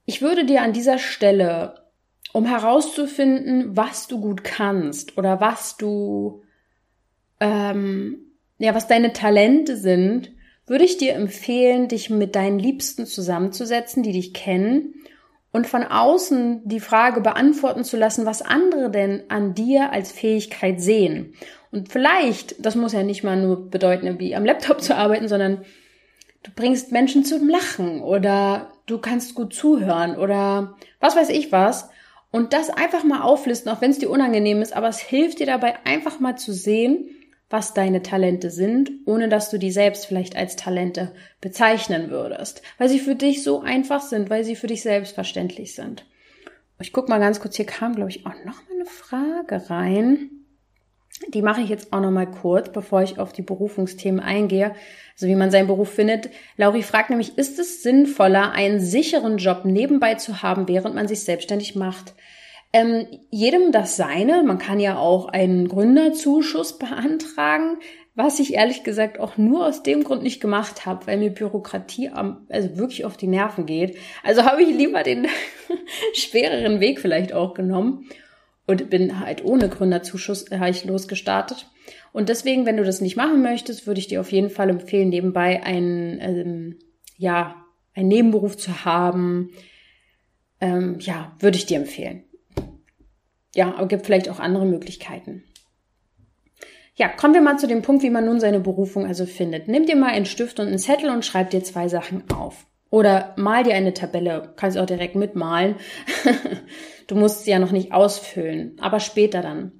Ich würde dir an dieser Stelle, um herauszufinden, was du gut kannst oder was du, ähm, ja, was deine Talente sind, würde ich dir empfehlen, dich mit deinen Liebsten zusammenzusetzen, die dich kennen und von außen die Frage beantworten zu lassen, was andere denn an dir als Fähigkeit sehen. Und vielleicht, das muss ja nicht mal nur bedeuten, wie am Laptop zu arbeiten, sondern du bringst Menschen zum Lachen oder du kannst gut zuhören oder was weiß ich was. Und das einfach mal auflisten, auch wenn es dir unangenehm ist, aber es hilft dir dabei einfach mal zu sehen, was deine Talente sind, ohne dass du die selbst vielleicht als Talente bezeichnen würdest, weil sie für dich so einfach sind, weil sie für dich selbstverständlich sind. Ich guck mal ganz kurz, hier kam, glaube ich, auch noch mal eine Frage rein. Die mache ich jetzt auch noch mal kurz, bevor ich auf die Berufungsthemen eingehe. Also wie man seinen Beruf findet. Lauri fragt nämlich, ist es sinnvoller, einen sicheren Job nebenbei zu haben, während man sich selbstständig macht? Ähm, jedem das seine. Man kann ja auch einen Gründerzuschuss beantragen, was ich ehrlich gesagt auch nur aus dem Grund nicht gemacht habe, weil mir Bürokratie am, also wirklich auf die Nerven geht. Also habe ich lieber den schwereren Weg vielleicht auch genommen und bin halt ohne Gründerzuschuss äh, ich losgestartet. Und deswegen, wenn du das nicht machen möchtest, würde ich dir auf jeden Fall empfehlen, nebenbei einen, ähm, ja, einen Nebenberuf zu haben. Ähm, ja, würde ich dir empfehlen ja, aber gibt vielleicht auch andere Möglichkeiten. Ja, kommen wir mal zu dem Punkt, wie man nun seine Berufung also findet. Nimm dir mal einen Stift und einen Zettel und schreib dir zwei Sachen auf. Oder mal dir eine Tabelle, kannst auch direkt mitmalen. du musst sie ja noch nicht ausfüllen, aber später dann.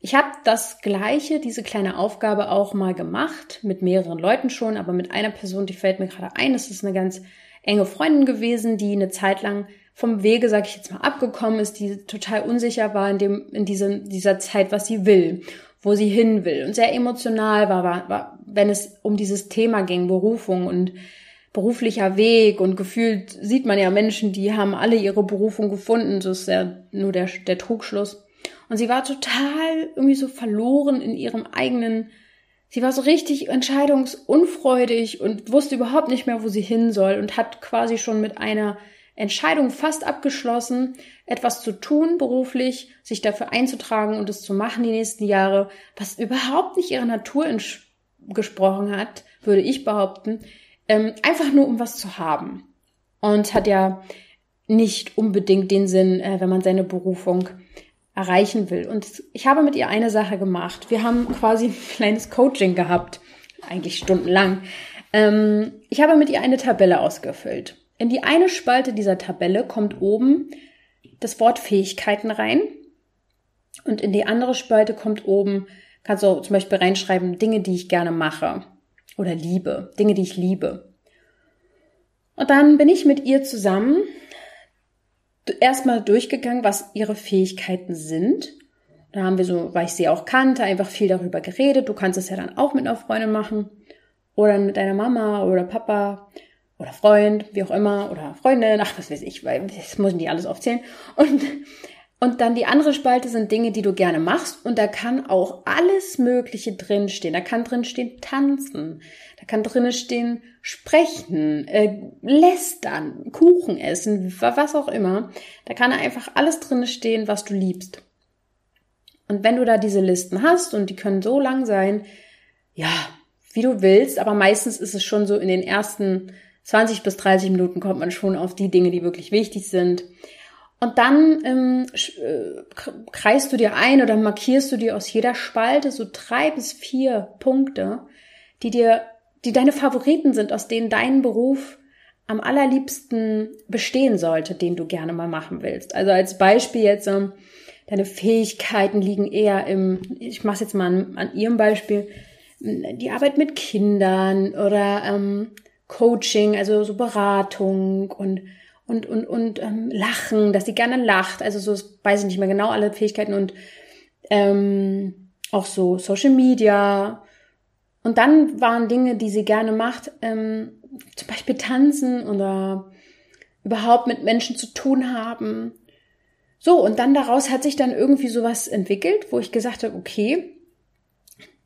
Ich habe das gleiche, diese kleine Aufgabe auch mal gemacht, mit mehreren Leuten schon, aber mit einer Person, die fällt mir gerade ein, das ist eine ganz enge Freundin gewesen, die eine Zeit lang vom Wege, sag ich jetzt mal, abgekommen ist, die total unsicher war in dem, in diesem, dieser Zeit, was sie will, wo sie hin will und sehr emotional war, war, war, wenn es um dieses Thema ging, Berufung und beruflicher Weg und gefühlt sieht man ja Menschen, die haben alle ihre Berufung gefunden, das ist ja nur der, der Trugschluss. Und sie war total irgendwie so verloren in ihrem eigenen, sie war so richtig entscheidungsunfreudig und wusste überhaupt nicht mehr, wo sie hin soll und hat quasi schon mit einer Entscheidung fast abgeschlossen, etwas zu tun beruflich, sich dafür einzutragen und es zu machen die nächsten Jahre, was überhaupt nicht ihrer Natur gesprochen hat, würde ich behaupten, ähm, einfach nur um was zu haben. Und hat ja nicht unbedingt den Sinn, äh, wenn man seine Berufung erreichen will. Und ich habe mit ihr eine Sache gemacht. Wir haben quasi ein kleines Coaching gehabt, eigentlich stundenlang. Ähm, ich habe mit ihr eine Tabelle ausgefüllt. In die eine Spalte dieser Tabelle kommt oben das Wort Fähigkeiten rein und in die andere Spalte kommt oben, kannst du zum Beispiel reinschreiben, Dinge, die ich gerne mache oder liebe, Dinge, die ich liebe. Und dann bin ich mit ihr zusammen erstmal durchgegangen, was ihre Fähigkeiten sind. Da haben wir so, weil ich sie auch kannte, einfach viel darüber geredet. Du kannst es ja dann auch mit einer Freundin machen oder mit deiner Mama oder Papa oder Freund, wie auch immer, oder Freundin, ach, was weiß ich, weil das ich nicht alles aufzählen. Und, und dann die andere Spalte sind Dinge, die du gerne machst. Und da kann auch alles Mögliche drinstehen. Da kann drinstehen tanzen. Da kann drin stehen sprechen, äh, lästern, Kuchen essen, was auch immer. Da kann einfach alles drin stehen, was du liebst. Und wenn du da diese Listen hast und die können so lang sein, ja, wie du willst, aber meistens ist es schon so in den ersten 20 bis 30 Minuten kommt man schon auf die Dinge, die wirklich wichtig sind. Und dann ähm, äh, kreist du dir ein oder markierst du dir aus jeder Spalte so drei bis vier Punkte, die dir, die deine Favoriten sind, aus denen dein Beruf am allerliebsten bestehen sollte, den du gerne mal machen willst. Also als Beispiel jetzt, ähm, deine Fähigkeiten liegen eher im, ich mache jetzt mal an, an ihrem Beispiel, die Arbeit mit Kindern oder ähm, Coaching, also so Beratung und und und und ähm, Lachen, dass sie gerne lacht, also so weiß ich nicht mehr genau alle Fähigkeiten und ähm, auch so Social Media. Und dann waren Dinge, die sie gerne macht, ähm, zum Beispiel tanzen oder überhaupt mit Menschen zu tun haben. So, und dann daraus hat sich dann irgendwie sowas entwickelt, wo ich gesagt habe, okay,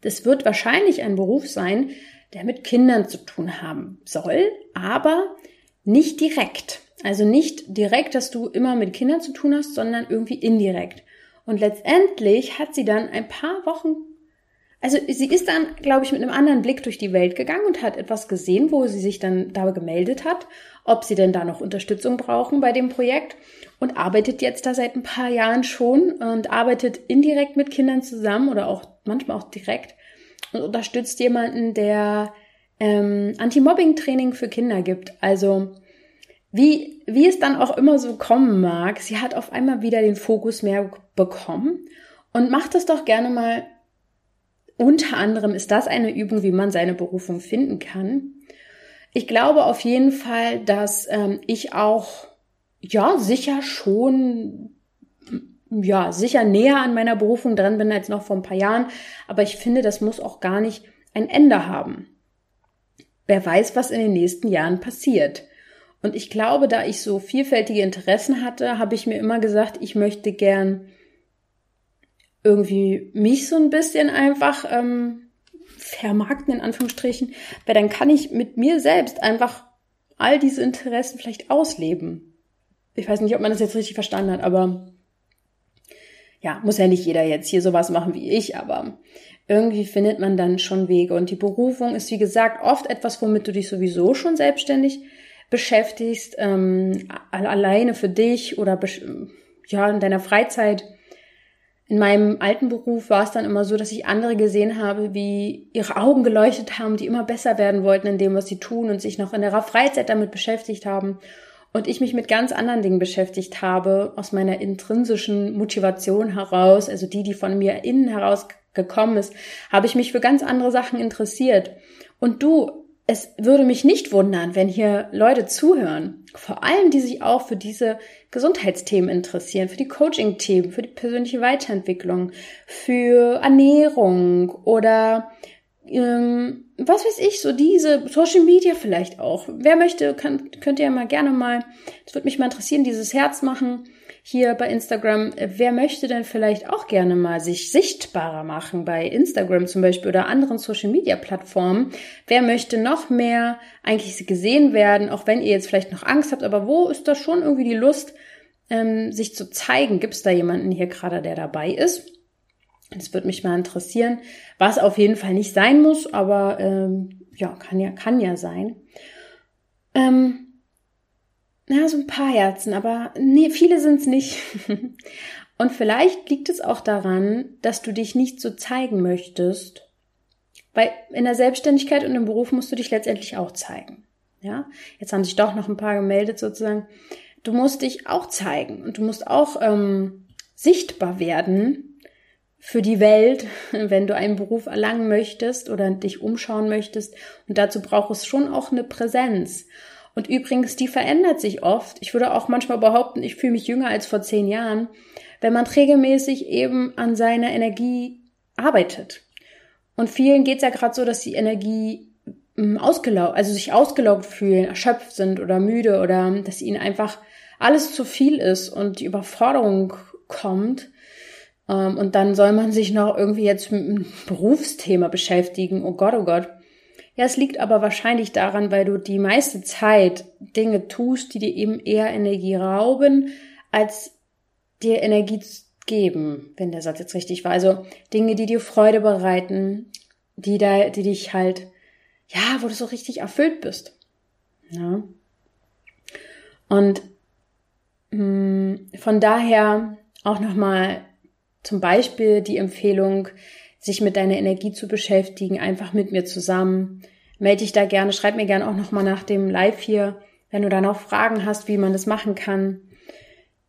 das wird wahrscheinlich ein Beruf sein, der mit Kindern zu tun haben soll, aber nicht direkt. Also nicht direkt, dass du immer mit Kindern zu tun hast, sondern irgendwie indirekt. Und letztendlich hat sie dann ein paar Wochen, also sie ist dann, glaube ich, mit einem anderen Blick durch die Welt gegangen und hat etwas gesehen, wo sie sich dann da gemeldet hat, ob sie denn da noch Unterstützung brauchen bei dem Projekt und arbeitet jetzt da seit ein paar Jahren schon und arbeitet indirekt mit Kindern zusammen oder auch manchmal auch direkt und unterstützt jemanden, der ähm, Anti-Mobbing-Training für Kinder gibt. Also wie, wie es dann auch immer so kommen mag, sie hat auf einmal wieder den Fokus mehr bekommen und macht es doch gerne mal. Unter anderem ist das eine Übung, wie man seine Berufung finden kann. Ich glaube auf jeden Fall, dass ähm, ich auch, ja, sicher schon, ja, sicher näher an meiner Berufung dran bin als noch vor ein paar Jahren. Aber ich finde, das muss auch gar nicht ein Ende haben. Wer weiß, was in den nächsten Jahren passiert. Und ich glaube, da ich so vielfältige Interessen hatte, habe ich mir immer gesagt, ich möchte gern irgendwie mich so ein bisschen einfach ähm, vermarkten, in Anführungsstrichen, weil dann kann ich mit mir selbst einfach all diese Interessen vielleicht ausleben. Ich weiß nicht, ob man das jetzt richtig verstanden hat, aber ja, muss ja nicht jeder jetzt hier sowas machen wie ich, aber irgendwie findet man dann schon Wege. Und die Berufung ist, wie gesagt, oft etwas, womit du dich sowieso schon selbstständig beschäftigst, ähm, alleine für dich oder ja in deiner Freizeit. In meinem alten Beruf war es dann immer so, dass ich andere gesehen habe, wie ihre Augen geleuchtet haben, die immer besser werden wollten in dem, was sie tun und sich noch in ihrer Freizeit damit beschäftigt haben. Und ich mich mit ganz anderen Dingen beschäftigt habe, aus meiner intrinsischen Motivation heraus, also die, die von mir innen heraus gekommen ist, habe ich mich für ganz andere Sachen interessiert. Und du, es würde mich nicht wundern, wenn hier Leute zuhören, vor allem die sich auch für diese Gesundheitsthemen interessieren, für die Coaching-Themen, für die persönliche Weiterentwicklung, für Ernährung oder ähm, was weiß ich, so diese Social Media vielleicht auch. Wer möchte, kann, könnt ihr ja mal gerne mal, das würde mich mal interessieren, dieses Herz machen hier bei Instagram. Wer möchte denn vielleicht auch gerne mal sich sichtbarer machen bei Instagram zum Beispiel oder anderen Social Media Plattformen? Wer möchte noch mehr eigentlich gesehen werden, auch wenn ihr jetzt vielleicht noch Angst habt, aber wo ist da schon irgendwie die Lust, ähm, sich zu zeigen? Gibt es da jemanden hier gerade, der dabei ist? Das würde mich mal interessieren, was auf jeden Fall nicht sein muss, aber ähm, ja, kann ja, kann ja sein. Ähm, ja, so ein paar Herzen, aber nee, viele sind's nicht. Und vielleicht liegt es auch daran, dass du dich nicht so zeigen möchtest. Weil in der Selbstständigkeit und im Beruf musst du dich letztendlich auch zeigen. Ja, jetzt haben sich doch noch ein paar gemeldet sozusagen. Du musst dich auch zeigen und du musst auch ähm, sichtbar werden für die Welt, wenn du einen Beruf erlangen möchtest oder dich umschauen möchtest. Und dazu braucht es schon auch eine Präsenz. Und übrigens, die verändert sich oft. Ich würde auch manchmal behaupten, ich fühle mich jünger als vor zehn Jahren, wenn man regelmäßig eben an seiner Energie arbeitet. Und vielen geht es ja gerade so, dass die Energie hm, ausgelaugt, also sich ausgelaugt fühlen, erschöpft sind oder müde oder dass ihnen einfach alles zu viel ist und die Überforderung kommt. Ähm, und dann soll man sich noch irgendwie jetzt mit einem Berufsthema beschäftigen. Oh Gott, oh Gott. Ja, es liegt aber wahrscheinlich daran, weil du die meiste Zeit Dinge tust, die dir eben eher Energie rauben, als dir Energie geben, wenn der Satz jetzt richtig war. Also Dinge, die dir Freude bereiten, die da, die dich halt, ja, wo du so richtig erfüllt bist. Ja. Und mh, mm, von daher auch nochmal zum Beispiel die Empfehlung, sich mit deiner Energie zu beschäftigen, einfach mit mir zusammen. Melde dich da gerne, schreib mir gerne auch nochmal nach dem Live hier, wenn du da noch Fragen hast, wie man das machen kann.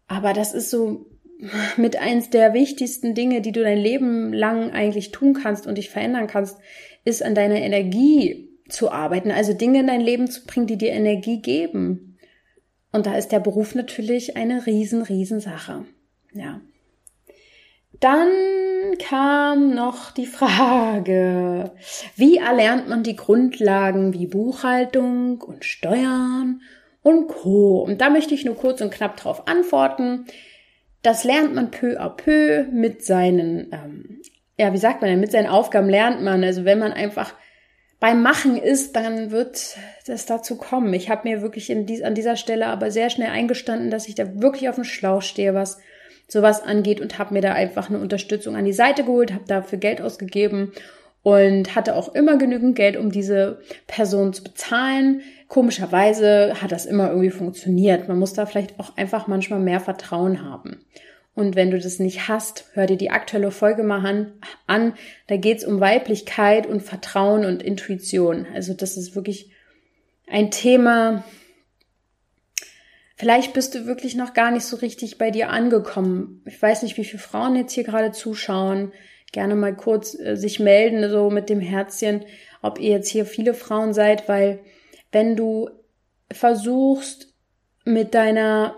Aber das ist so mit eins der wichtigsten Dinge, die du dein Leben lang eigentlich tun kannst und dich verändern kannst, ist an deiner Energie zu arbeiten, also Dinge in dein Leben zu bringen, die dir Energie geben. Und da ist der Beruf natürlich eine riesen, riesen Sache. Ja. Dann kam noch die Frage, wie erlernt man die Grundlagen wie Buchhaltung und Steuern und Co. Und da möchte ich nur kurz und knapp darauf antworten. Das lernt man peu à peu mit seinen, ähm, ja, wie sagt man denn, mit seinen Aufgaben lernt man. Also wenn man einfach beim Machen ist, dann wird das dazu kommen. Ich habe mir wirklich dies, an dieser Stelle aber sehr schnell eingestanden, dass ich da wirklich auf dem Schlauch stehe, was sowas angeht und habe mir da einfach eine Unterstützung an die Seite geholt, habe dafür Geld ausgegeben und hatte auch immer genügend Geld, um diese Person zu bezahlen. Komischerweise hat das immer irgendwie funktioniert. Man muss da vielleicht auch einfach manchmal mehr Vertrauen haben. Und wenn du das nicht hast, hör dir die aktuelle Folge mal an. an. Da geht's um Weiblichkeit und Vertrauen und Intuition. Also das ist wirklich ein Thema. Vielleicht bist du wirklich noch gar nicht so richtig bei dir angekommen. Ich weiß nicht, wie viele Frauen jetzt hier gerade zuschauen. Gerne mal kurz äh, sich melden, so mit dem Herzchen, ob ihr jetzt hier viele Frauen seid, weil wenn du versuchst mit deiner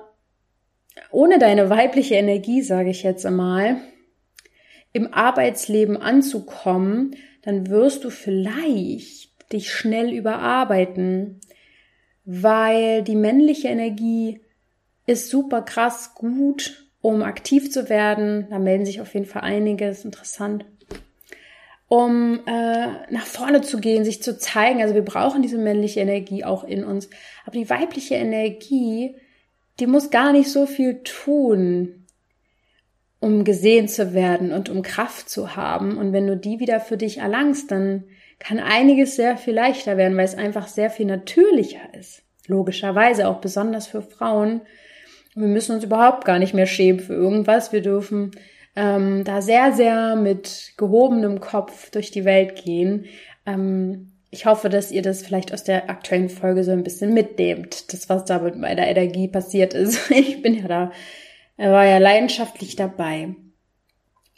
ohne deine weibliche Energie, sage ich jetzt einmal, im Arbeitsleben anzukommen, dann wirst du vielleicht dich schnell überarbeiten, weil die männliche Energie ist super krass gut, um aktiv zu werden. Da melden sich auf jeden Fall einige, ist interessant. Um äh, nach vorne zu gehen, sich zu zeigen. Also wir brauchen diese männliche Energie auch in uns. Aber die weibliche Energie die muss gar nicht so viel tun, um gesehen zu werden und um Kraft zu haben. Und wenn du die wieder für dich erlangst, dann kann einiges sehr viel leichter werden, weil es einfach sehr viel natürlicher ist. Logischerweise auch besonders für Frauen. Wir müssen uns überhaupt gar nicht mehr schämen für irgendwas. Wir dürfen ähm, da sehr, sehr mit gehobenem Kopf durch die Welt gehen. Ähm, ich hoffe, dass ihr das vielleicht aus der aktuellen Folge so ein bisschen mitnehmt, das, was da mit meiner Energie passiert ist. Ich bin ja da, war ja leidenschaftlich dabei.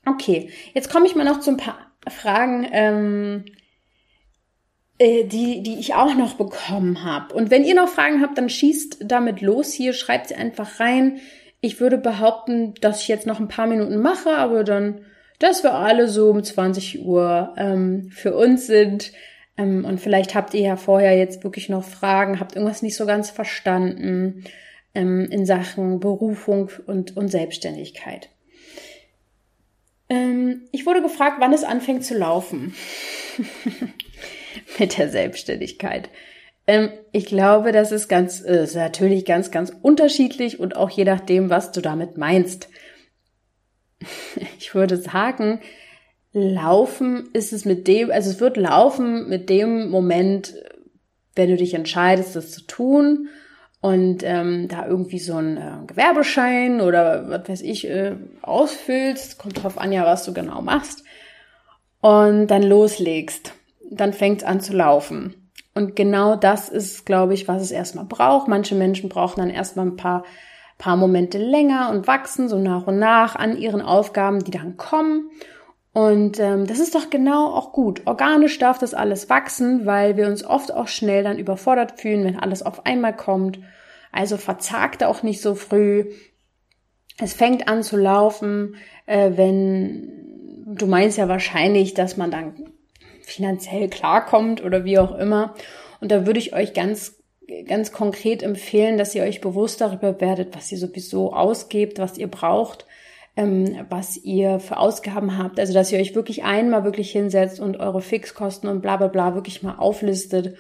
Okay, jetzt komme ich mal noch zu ein paar Fragen, ähm, äh, die, die ich auch noch bekommen habe. Und wenn ihr noch Fragen habt, dann schießt damit los hier, schreibt sie einfach rein. Ich würde behaupten, dass ich jetzt noch ein paar Minuten mache, aber dann, dass wir alle so um 20 Uhr ähm, für uns sind ähm, und vielleicht habt ihr ja vorher jetzt wirklich noch Fragen, habt irgendwas nicht so ganz verstanden ähm, in Sachen Berufung und, und Selbstständigkeit. Ähm, ich wurde gefragt, wann es anfängt zu laufen mit der Selbstständigkeit. Ähm, ich glaube, das ist ganz, äh, ist natürlich ganz, ganz unterschiedlich und auch je nachdem, was du damit meinst. Ich würde sagen, Laufen ist es mit dem, also es wird laufen mit dem Moment, wenn du dich entscheidest, das zu tun und ähm, da irgendwie so ein äh, Gewerbeschein oder was weiß ich äh, ausfüllst, kommt drauf an ja, was du genau machst und dann loslegst, dann fängt es an zu laufen. Und genau das ist, glaube ich, was es erstmal braucht. Manche Menschen brauchen dann erstmal ein paar paar Momente länger und wachsen so nach und nach an ihren Aufgaben, die dann kommen. Und ähm, das ist doch genau auch gut. Organisch darf das alles wachsen, weil wir uns oft auch schnell dann überfordert fühlen, wenn alles auf einmal kommt. Also verzagt auch nicht so früh. Es fängt an zu laufen, äh, wenn du meinst ja wahrscheinlich, dass man dann finanziell klarkommt oder wie auch immer. Und da würde ich euch ganz ganz konkret empfehlen, dass ihr euch bewusst darüber werdet, was ihr sowieso ausgebt, was ihr braucht ähm, was ihr für Ausgaben habt. Also dass ihr euch wirklich einmal wirklich hinsetzt und eure Fixkosten und bla bla bla wirklich mal auflistet.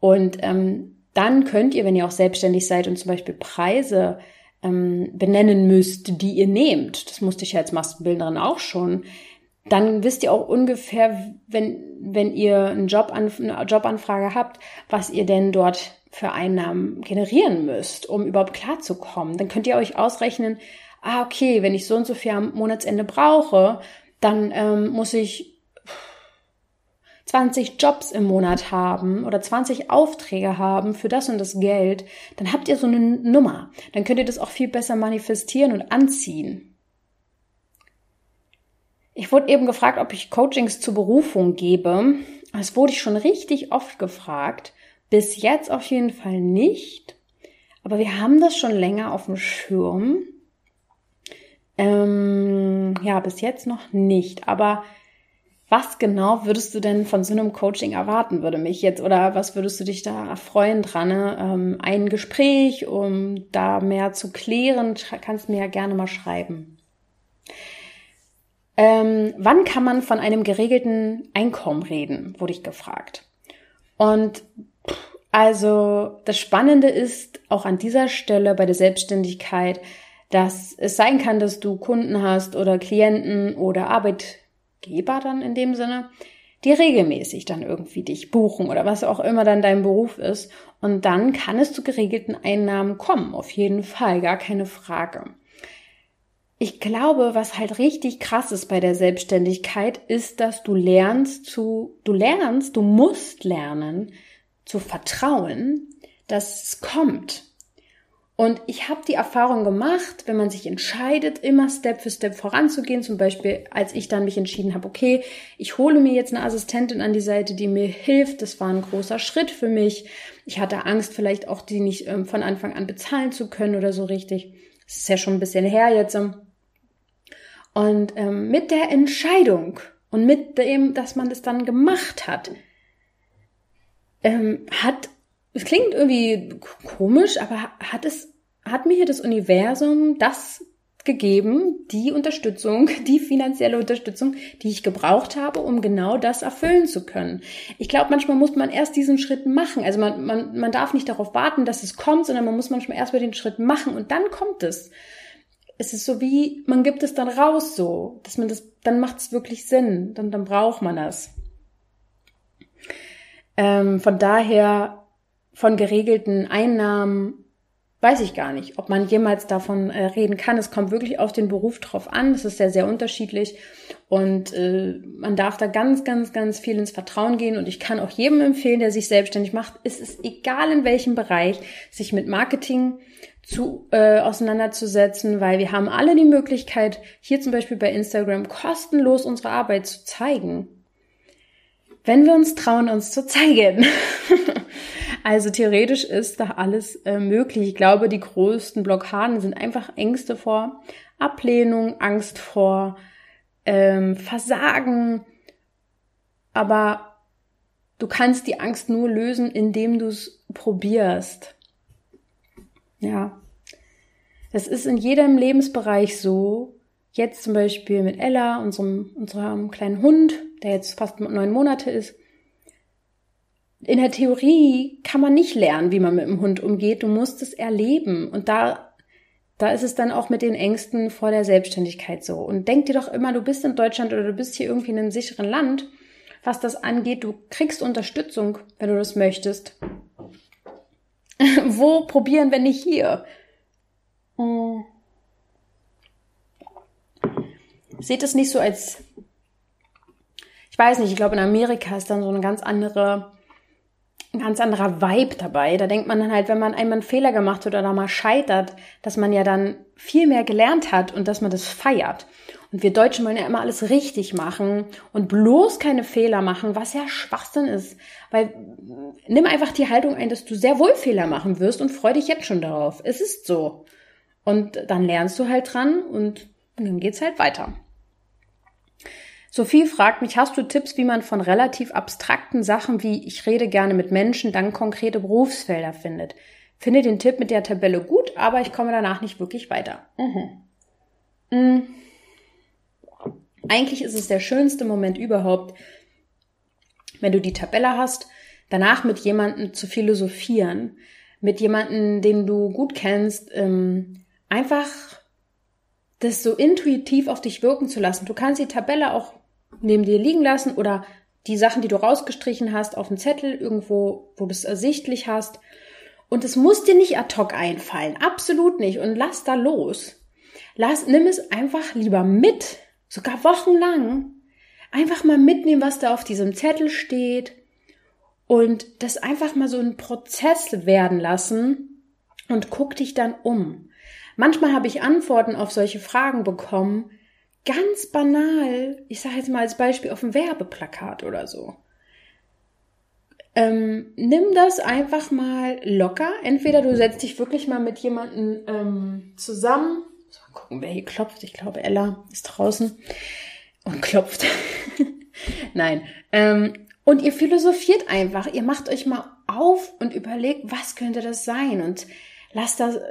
Und ähm, dann könnt ihr, wenn ihr auch selbstständig seid und zum Beispiel Preise ähm, benennen müsst, die ihr nehmt, das musste ich ja als Maskenbildnerin auch schon, dann wisst ihr auch ungefähr, wenn, wenn ihr einen Job an, eine Jobanfrage habt, was ihr denn dort für Einnahmen generieren müsst, um überhaupt klarzukommen. Dann könnt ihr euch ausrechnen, ah, okay, wenn ich so und so viel am Monatsende brauche, dann ähm, muss ich 20 Jobs im Monat haben oder 20 Aufträge haben für das und das Geld, dann habt ihr so eine Nummer. Dann könnt ihr das auch viel besser manifestieren und anziehen. Ich wurde eben gefragt, ob ich Coachings zur Berufung gebe. Das wurde ich schon richtig oft gefragt. Bis jetzt auf jeden Fall nicht. Aber wir haben das schon länger auf dem Schirm. Ähm, ja, bis jetzt noch nicht. Aber was genau würdest du denn von so einem Coaching erwarten, würde mich jetzt, oder was würdest du dich da erfreuen dran? Ähm, ein Gespräch, um da mehr zu klären, kannst du mir ja gerne mal schreiben. Ähm, wann kann man von einem geregelten Einkommen reden, wurde ich gefragt. Und also das Spannende ist auch an dieser Stelle bei der Selbstständigkeit, dass es sein kann, dass du Kunden hast oder Klienten oder Arbeitgeber dann in dem Sinne, die regelmäßig dann irgendwie dich buchen oder was auch immer dann dein Beruf ist. Und dann kann es zu geregelten Einnahmen kommen, auf jeden Fall, gar keine Frage. Ich glaube, was halt richtig krass ist bei der Selbstständigkeit, ist, dass du lernst zu, du lernst, du musst lernen zu vertrauen, dass es kommt. Und ich habe die Erfahrung gemacht, wenn man sich entscheidet, immer Step für Step voranzugehen, zum Beispiel als ich dann mich entschieden habe, okay, ich hole mir jetzt eine Assistentin an die Seite, die mir hilft, das war ein großer Schritt für mich. Ich hatte Angst, vielleicht auch die nicht ähm, von Anfang an bezahlen zu können oder so richtig. Das ist ja schon ein bisschen her jetzt. Und ähm, mit der Entscheidung und mit dem, dass man das dann gemacht hat, ähm, hat, es klingt irgendwie komisch, aber hat es, hat mir hier das Universum das gegeben, die Unterstützung, die finanzielle Unterstützung, die ich gebraucht habe, um genau das erfüllen zu können. Ich glaube, manchmal muss man erst diesen Schritt machen. Also man, man, man darf nicht darauf warten, dass es kommt, sondern man muss manchmal erst mal den Schritt machen und dann kommt es es ist so wie, man gibt es dann raus so, dass man das, dann macht es wirklich Sinn, dann, dann braucht man das. Ähm, von daher, von geregelten Einnahmen weiß ich gar nicht, ob man jemals davon äh, reden kann. Es kommt wirklich auf den Beruf drauf an. Das ist sehr, sehr unterschiedlich. Und äh, man darf da ganz, ganz, ganz viel ins Vertrauen gehen. Und ich kann auch jedem empfehlen, der sich selbstständig macht, ist es egal in welchem Bereich, sich mit Marketing zu, äh, auseinanderzusetzen, weil wir haben alle die Möglichkeit, hier zum Beispiel bei Instagram kostenlos unsere Arbeit zu zeigen. Wenn wir uns trauen, uns zu zeigen. also theoretisch ist da alles äh, möglich. Ich glaube, die größten Blockaden sind einfach Ängste vor Ablehnung, Angst vor ähm, Versagen. Aber du kannst die Angst nur lösen, indem du es probierst. Ja. Das ist in jedem Lebensbereich so. Jetzt zum Beispiel mit Ella, unserem, unserem kleinen Hund, der jetzt fast neun Monate ist. In der Theorie kann man nicht lernen, wie man mit dem Hund umgeht. Du musst es erleben. Und da, da ist es dann auch mit den Ängsten vor der Selbstständigkeit so. Und denk dir doch immer, du bist in Deutschland oder du bist hier irgendwie in einem sicheren Land, was das angeht. Du kriegst Unterstützung, wenn du das möchtest. Wo probieren, wenn nicht hier? Hm. Seht es nicht so als, ich weiß nicht, ich glaube in Amerika ist dann so eine ganz andere, ein ganz anderer Vibe dabei. Da denkt man dann halt, wenn man einmal einen Fehler gemacht hat oder da mal scheitert, dass man ja dann viel mehr gelernt hat und dass man das feiert. Und wir Deutschen wollen ja immer alles richtig machen und bloß keine Fehler machen, was ja Schwachsinn ist. Weil nimm einfach die Haltung ein, dass du sehr wohl Fehler machen wirst und freu dich jetzt schon darauf. Es ist so. Und dann lernst du halt dran und dann geht's halt weiter. Sophie fragt mich, hast du Tipps, wie man von relativ abstrakten Sachen wie ich rede gerne mit Menschen dann konkrete Berufsfelder findet? Finde den Tipp mit der Tabelle gut, aber ich komme danach nicht wirklich weiter. Mhm. Mhm. Eigentlich ist es der schönste Moment überhaupt, wenn du die Tabelle hast, danach mit jemandem zu philosophieren, mit jemandem, den du gut kennst, ähm, einfach das so intuitiv auf dich wirken zu lassen. Du kannst die Tabelle auch neben dir liegen lassen oder die Sachen, die du rausgestrichen hast, auf dem Zettel irgendwo, wo du es ersichtlich hast. Und es muss dir nicht ad hoc einfallen, absolut nicht. Und lass da los. Lass, nimm es einfach lieber mit sogar wochenlang, einfach mal mitnehmen, was da auf diesem Zettel steht und das einfach mal so ein Prozess werden lassen und guck dich dann um. Manchmal habe ich Antworten auf solche Fragen bekommen, ganz banal, ich sage jetzt mal als Beispiel auf dem Werbeplakat oder so. ähm, nimm das einfach mal locker. Entweder du setzt dich wirklich mal mit jemandem ähm, zusammen. Mal gucken, wer hier klopft. Ich glaube, Ella ist draußen und klopft. Nein. Ähm, und ihr philosophiert einfach. Ihr macht euch mal auf und überlegt, was könnte das sein? Und lasst das äh,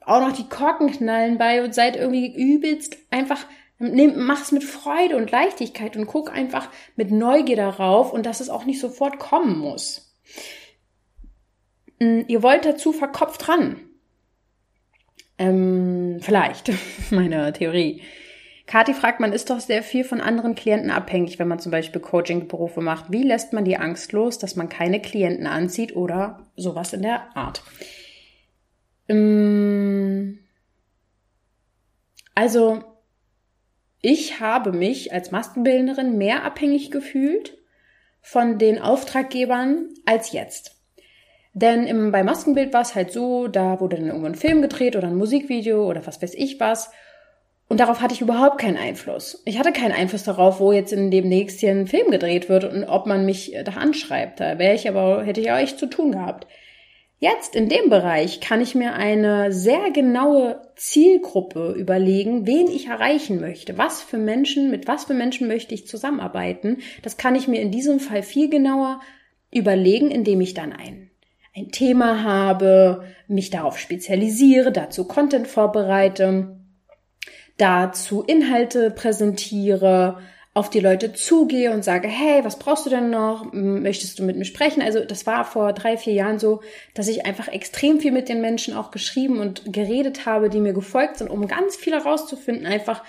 auch noch die Korken knallen bei und seid irgendwie übelst einfach mach's mit Freude und Leichtigkeit und guck einfach mit Neugier darauf und dass es auch nicht sofort kommen muss. Mm, ihr wollt dazu verkopft ran. Ähm, vielleicht, meine Theorie. Kathi fragt, man ist doch sehr viel von anderen Klienten abhängig, wenn man zum Beispiel Coaching-Berufe macht. Wie lässt man die Angst los, dass man keine Klienten anzieht oder sowas in der Art? Ähm, also, ich habe mich als Maskenbildnerin mehr abhängig gefühlt von den Auftraggebern als jetzt. Denn im, bei Maskenbild war es halt so, da wurde dann irgendwann ein Film gedreht oder ein Musikvideo oder was weiß ich was. Und darauf hatte ich überhaupt keinen Einfluss. Ich hatte keinen Einfluss darauf, wo jetzt in dem nächsten Film gedreht wird und ob man mich da anschreibt. Da wäre ich aber, hätte ich auch echt zu tun gehabt. Jetzt in dem Bereich kann ich mir eine sehr genaue Zielgruppe überlegen, wen ich erreichen möchte, was für Menschen, mit was für Menschen möchte ich zusammenarbeiten. Das kann ich mir in diesem Fall viel genauer überlegen, indem ich dann ein, ein Thema habe, mich darauf spezialisiere, dazu Content vorbereite, dazu Inhalte präsentiere, auf die Leute zugehe und sage, hey, was brauchst du denn noch? Möchtest du mit mir sprechen? Also das war vor drei, vier Jahren so, dass ich einfach extrem viel mit den Menschen auch geschrieben und geredet habe, die mir gefolgt sind, um ganz viel herauszufinden, einfach,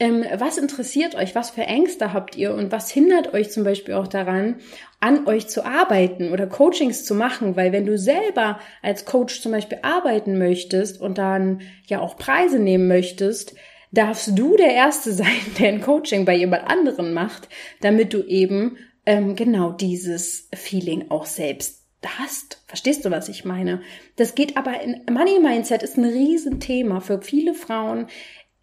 ähm, was interessiert euch, was für Ängste habt ihr und was hindert euch zum Beispiel auch daran, an euch zu arbeiten oder Coachings zu machen, weil wenn du selber als Coach zum Beispiel arbeiten möchtest und dann ja auch Preise nehmen möchtest, darfst du der Erste sein, der ein Coaching bei jemand anderen macht, damit du eben ähm, genau dieses Feeling auch selbst hast. Verstehst du, was ich meine? Das geht aber in Money Mindset ist ein Riesenthema für viele Frauen.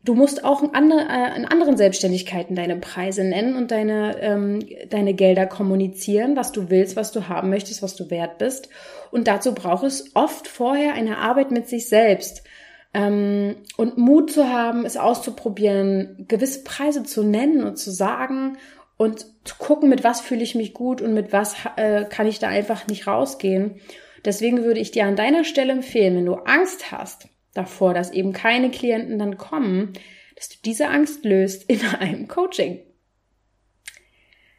Du musst auch in, andere, äh, in anderen Selbstständigkeiten deine Preise nennen und deine, ähm, deine Gelder kommunizieren, was du willst, was du haben möchtest, was du wert bist. Und dazu braucht es oft vorher eine Arbeit mit sich selbst. Ähm, und Mut zu haben, es auszuprobieren, gewisse Preise zu nennen und zu sagen und zu gucken, mit was fühle ich mich gut und mit was äh, kann ich da einfach nicht rausgehen. Deswegen würde ich dir an deiner Stelle empfehlen, wenn du Angst hast davor, dass eben keine Klienten dann kommen, dass du diese Angst löst in einem Coaching.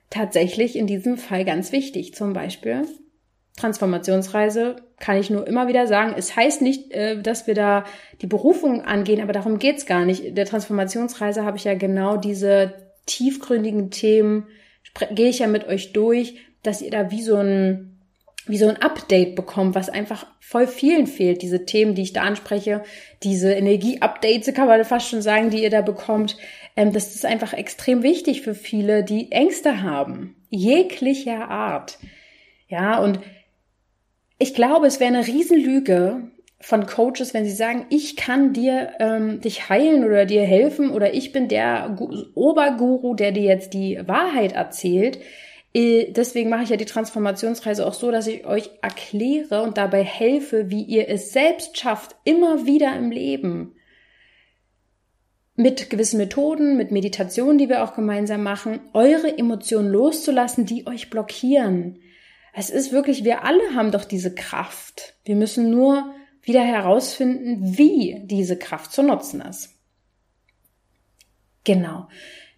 Tatsächlich in diesem Fall ganz wichtig, zum Beispiel Transformationsreise kann ich nur immer wieder sagen. Es heißt nicht, äh, dass wir da die Berufung angehen, aber darum geht's gar nicht. Der Transformationsreise habe ich ja genau diese tiefgründigen Themen, gehe ich ja mit euch durch, dass ihr da wie so ein wie so ein Update bekommt, was einfach voll vielen fehlt. Diese Themen, die ich da anspreche, diese Energie-Updates, kann man fast schon sagen, die ihr da bekommt. Ähm, das ist einfach extrem wichtig für viele, die Ängste haben. Jeglicher Art. Ja, und ich glaube, es wäre eine Riesenlüge von Coaches, wenn sie sagen, ich kann dir ähm, dich heilen oder dir helfen oder ich bin der Oberguru, der dir jetzt die Wahrheit erzählt. Äh, deswegen mache ich ja die Transformationsreise auch so, dass ich euch erkläre und dabei helfe, wie ihr es selbst schafft, immer wieder im Leben. Mit gewissen Methoden, mit Meditationen, die wir auch gemeinsam machen, eure Emotionen loszulassen, die euch blockieren es ist wirklich, wir alle haben doch diese Kraft. Wir müssen nur wieder herausfinden, wie diese Kraft zu nutzen ist. Genau.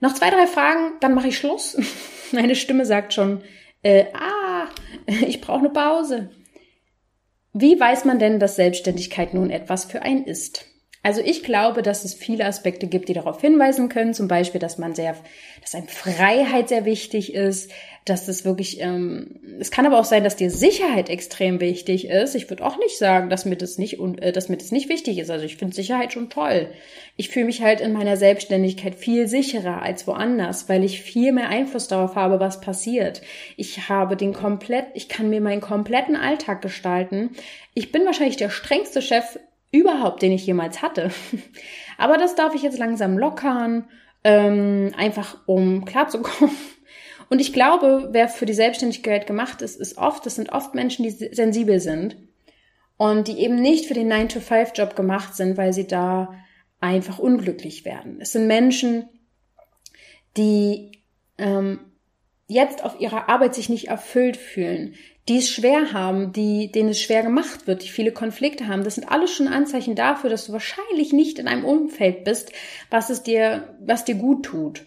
Noch zwei, drei Fragen, dann mache ich Schluss. Meine Stimme sagt schon, äh, ah, ich brauche eine Pause. Wie weiß man denn, dass Selbstständigkeit nun etwas für einen ist? Also ich glaube, dass es viele Aspekte gibt, die darauf hinweisen können. Zum Beispiel, dass man sehr, dass einem Freiheit sehr wichtig ist, dass es wirklich, ähm, es kann aber auch sein, dass dir Sicherheit extrem wichtig ist. Ich würde auch nicht sagen, dass mir das nicht, äh, dass mir das nicht wichtig ist. Also ich finde Sicherheit schon toll. Ich fühle mich halt in meiner Selbstständigkeit viel sicherer als woanders, weil ich viel mehr Einfluss darauf habe, was passiert. Ich habe den komplett, ich kann mir meinen kompletten Alltag gestalten. Ich bin wahrscheinlich der strengste Chef überhaupt, den ich jemals hatte. Aber das darf ich jetzt langsam lockern, ähm, einfach um klarzukommen. Und ich glaube, wer für die Selbstständigkeit gemacht ist, ist oft, das sind oft Menschen, die sensibel sind und die eben nicht für den 9-to-5-Job gemacht sind, weil sie da einfach unglücklich werden. Es sind Menschen, die ähm, jetzt auf ihrer Arbeit sich nicht erfüllt fühlen, die es schwer haben, die, denen es schwer gemacht wird, die viele Konflikte haben. Das sind alles schon Anzeichen dafür, dass du wahrscheinlich nicht in einem Umfeld bist, was es dir, was dir gut tut.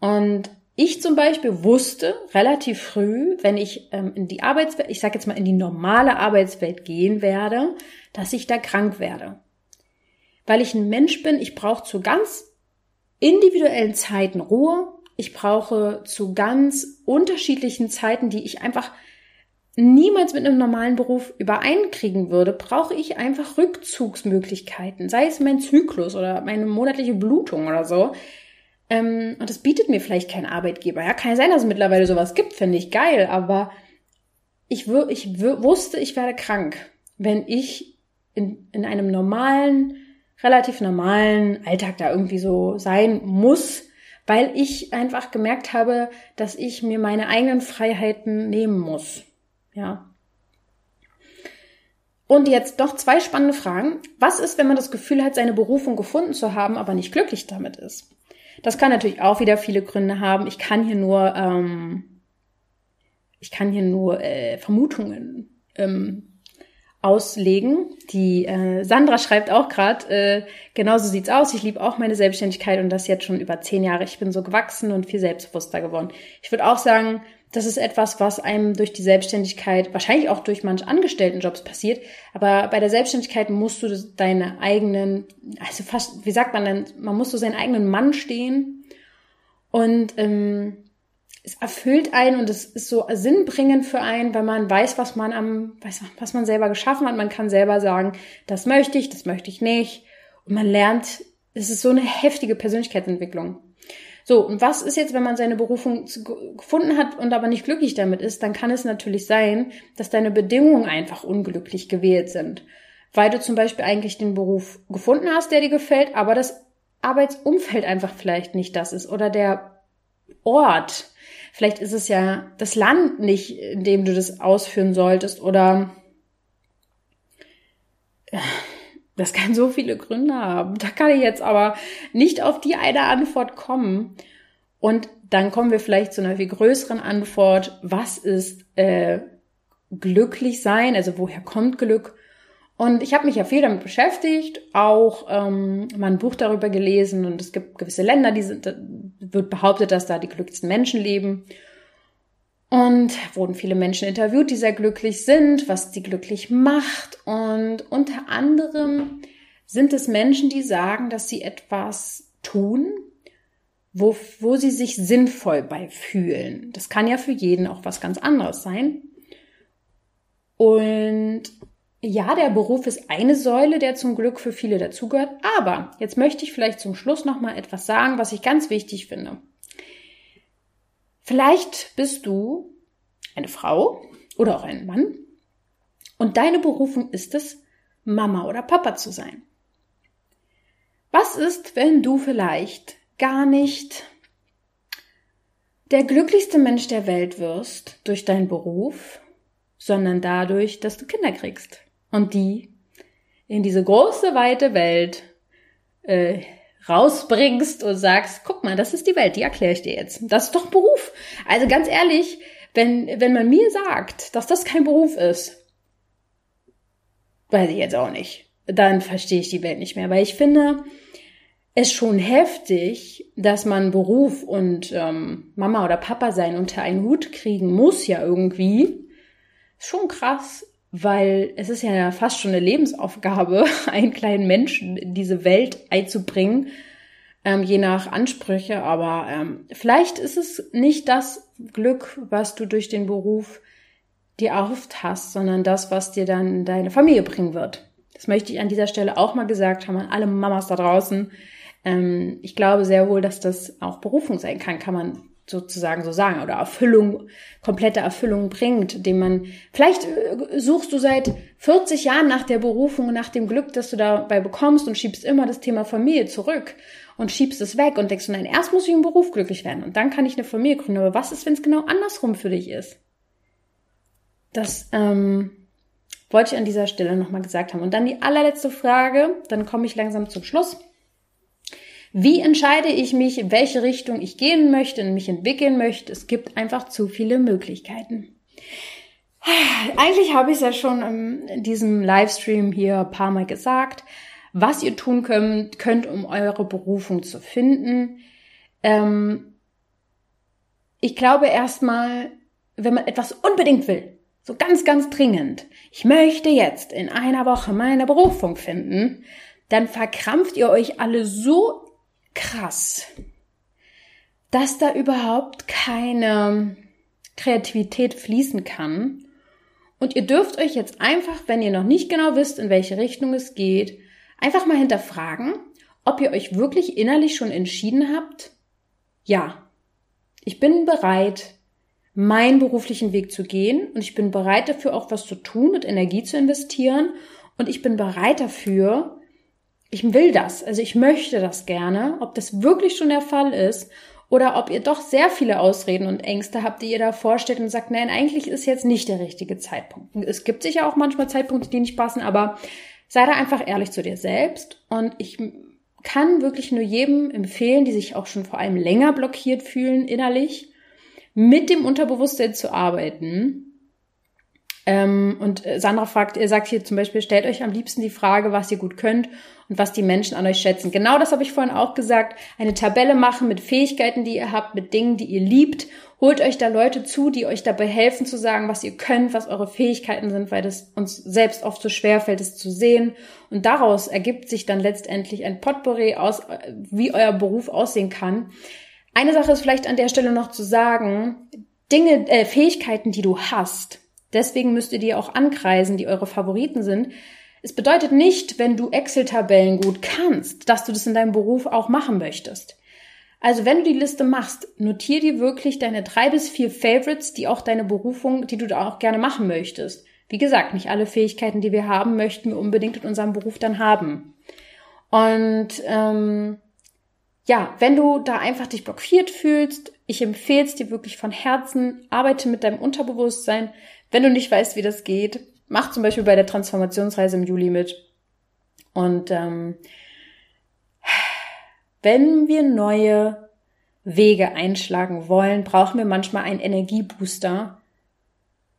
Und ich zum Beispiel wusste relativ früh, wenn ich ähm, in die Arbeitswelt, ich sage jetzt mal in die normale Arbeitswelt gehen werde, dass ich da krank werde. Weil ich ein Mensch bin, ich brauche zu ganz individuellen Zeiten Ruhe. Ich brauche zu ganz unterschiedlichen Zeiten, die ich einfach niemals mit einem normalen Beruf übereinkriegen würde, brauche ich einfach Rückzugsmöglichkeiten, sei es mein Zyklus oder meine monatliche Blutung oder so. Ähm, und das bietet mir vielleicht kein Arbeitgeber. Ja, kann ja sein, dass es mittlerweile sowas gibt, finde ich geil, aber ich, ich wusste, ich werde krank, wenn ich in, in einem normalen, relativ normalen Alltag da irgendwie so sein muss, weil ich einfach gemerkt habe, dass ich mir meine eigenen Freiheiten nehmen muss. Ja. Und jetzt noch zwei spannende Fragen. Was ist, wenn man das Gefühl hat, seine Berufung gefunden zu haben, aber nicht glücklich damit ist? Das kann natürlich auch wieder viele Gründe haben. Ich kann hier nur, ähm, ich kann hier nur äh, Vermutungen ähm, auslegen. Die äh, Sandra schreibt auch gerade, äh, genauso sieht's aus. Ich liebe auch meine Selbstständigkeit und das jetzt schon über zehn Jahre. Ich bin so gewachsen und viel selbstbewusster geworden. Ich würde auch sagen, das ist etwas, was einem durch die Selbstständigkeit, wahrscheinlich auch durch manch Angestelltenjobs passiert, aber bei der Selbstständigkeit musst du deine eigenen, also fast, wie sagt man denn, man muss so seinen eigenen Mann stehen und ähm, es erfüllt einen und es ist so sinnbringend für einen, weil man weiß, was man am, weiß, was man selber geschaffen hat. Man kann selber sagen, das möchte ich, das möchte ich nicht. Und man lernt, es ist so eine heftige Persönlichkeitsentwicklung. So, und was ist jetzt, wenn man seine Berufung gefunden hat und aber nicht glücklich damit ist, dann kann es natürlich sein, dass deine Bedingungen einfach unglücklich gewählt sind. Weil du zum Beispiel eigentlich den Beruf gefunden hast, der dir gefällt, aber das Arbeitsumfeld einfach vielleicht nicht das ist oder der Ort. Vielleicht ist es ja das Land nicht, in dem du das ausführen solltest oder das kann so viele Gründe haben. Da kann ich jetzt aber nicht auf die eine Antwort kommen. Und dann kommen wir vielleicht zu einer viel größeren Antwort. Was ist äh, glücklich sein? Also woher kommt Glück? Und ich habe mich ja viel damit beschäftigt, auch ähm, mal ein Buch darüber gelesen und es gibt gewisse Länder, die sind, wird behauptet, dass da die glücklichsten Menschen leben. Und wurden viele Menschen interviewt, die sehr glücklich sind, was sie glücklich macht. Und unter anderem sind es Menschen, die sagen, dass sie etwas tun, wo, wo sie sich sinnvoll bei fühlen. Das kann ja für jeden auch was ganz anderes sein. Und ja, der Beruf ist eine Säule, der zum Glück für viele dazugehört. Aber jetzt möchte ich vielleicht zum Schluss noch mal etwas sagen, was ich ganz wichtig finde. Vielleicht bist du eine Frau oder auch ein Mann und deine Berufung ist es, Mama oder Papa zu sein. Was ist, wenn du vielleicht gar nicht der glücklichste Mensch der Welt wirst durch deinen Beruf, sondern dadurch, dass du Kinder kriegst und die in diese große, weite Welt äh, rausbringst und sagst, guck mal, das ist die Welt, die erkläre ich dir jetzt. Das ist doch Beruf. Also ganz ehrlich, wenn, wenn man mir sagt, dass das kein Beruf ist, weiß ich jetzt auch nicht. Dann verstehe ich die Welt nicht mehr. Weil ich finde es schon heftig, dass man Beruf und ähm, Mama oder Papa sein unter einen Hut kriegen muss ja irgendwie. Schon krass, weil es ist ja fast schon eine Lebensaufgabe, einen kleinen Menschen in diese Welt einzubringen, ähm, je nach Ansprüche. Aber ähm, vielleicht ist es nicht das Glück, was du durch den Beruf dir erhofft hast, sondern das, was dir dann deine Familie bringen wird. Das möchte ich an dieser Stelle auch mal gesagt haben an alle Mamas da draußen. Ähm, ich glaube sehr wohl, dass das auch Berufung sein kann, kann man sozusagen so sagen oder Erfüllung, komplette Erfüllung bringt, dem man, vielleicht äh, suchst du seit 40 Jahren nach der Berufung nach dem Glück, das du dabei bekommst und schiebst immer das Thema Familie zurück und schiebst es weg und denkst, nein, erst muss ich im Beruf glücklich werden und dann kann ich eine Familie gründen. Aber was ist, wenn es genau andersrum für dich ist? Das ähm, wollte ich an dieser Stelle nochmal gesagt haben. Und dann die allerletzte Frage, dann komme ich langsam zum Schluss. Wie entscheide ich mich, in welche Richtung ich gehen möchte, in mich entwickeln möchte? Es gibt einfach zu viele Möglichkeiten. Eigentlich habe ich es ja schon in diesem Livestream hier ein paar Mal gesagt, was ihr tun könnt, könnt um eure Berufung zu finden. Ähm, ich glaube erstmal, wenn man etwas unbedingt will, so ganz, ganz dringend, ich möchte jetzt in einer Woche meine Berufung finden, dann verkrampft ihr euch alle so krass, dass da überhaupt keine Kreativität fließen kann. Und ihr dürft euch jetzt einfach, wenn ihr noch nicht genau wisst, in welche Richtung es geht, einfach mal hinterfragen, ob ihr euch wirklich innerlich schon entschieden habt, ja, ich bin bereit, meinen beruflichen Weg zu gehen und ich bin bereit dafür auch was zu tun und Energie zu investieren und ich bin bereit dafür, ich will das, also ich möchte das gerne, ob das wirklich schon der Fall ist oder ob ihr doch sehr viele Ausreden und Ängste habt, die ihr da vorstellt und sagt, nein, eigentlich ist jetzt nicht der richtige Zeitpunkt. Es gibt sicher auch manchmal Zeitpunkte, die nicht passen, aber sei da einfach ehrlich zu dir selbst. Und ich kann wirklich nur jedem empfehlen, die sich auch schon vor allem länger blockiert fühlen innerlich, mit dem Unterbewusstsein zu arbeiten ähm, und äh, Sandra fragt, ihr sagt hier zum Beispiel, stellt euch am liebsten die Frage, was ihr gut könnt und was die Menschen an euch schätzen. Genau das habe ich vorhin auch gesagt. Eine Tabelle machen mit Fähigkeiten, die ihr habt, mit Dingen, die ihr liebt. Holt euch da Leute zu, die euch dabei helfen zu sagen, was ihr könnt, was eure Fähigkeiten sind, weil das uns selbst oft so schwer fällt, es zu sehen. Und daraus ergibt sich dann letztendlich ein Potpourri aus, wie euer Beruf aussehen kann. Eine Sache ist vielleicht an der Stelle noch zu sagen, Dinge, äh, Fähigkeiten, die du hast, Deswegen müsst ihr die auch ankreisen, die eure Favoriten sind. Es bedeutet nicht, wenn du Excel-Tabellen gut kannst, dass du das in deinem Beruf auch machen möchtest. Also wenn du die Liste machst, notier dir wirklich deine drei bis vier Favorites, die auch deine Berufung, die du da auch gerne machen möchtest. Wie gesagt, nicht alle Fähigkeiten, die wir haben, möchten wir unbedingt in unserem Beruf dann haben. Und ähm, ja, wenn du da einfach dich blockiert fühlst, ich empfehle es dir wirklich von Herzen, arbeite mit deinem Unterbewusstsein, wenn du nicht weißt, wie das geht, mach zum Beispiel bei der Transformationsreise im Juli mit. Und ähm, wenn wir neue Wege einschlagen wollen, brauchen wir manchmal einen Energiebooster,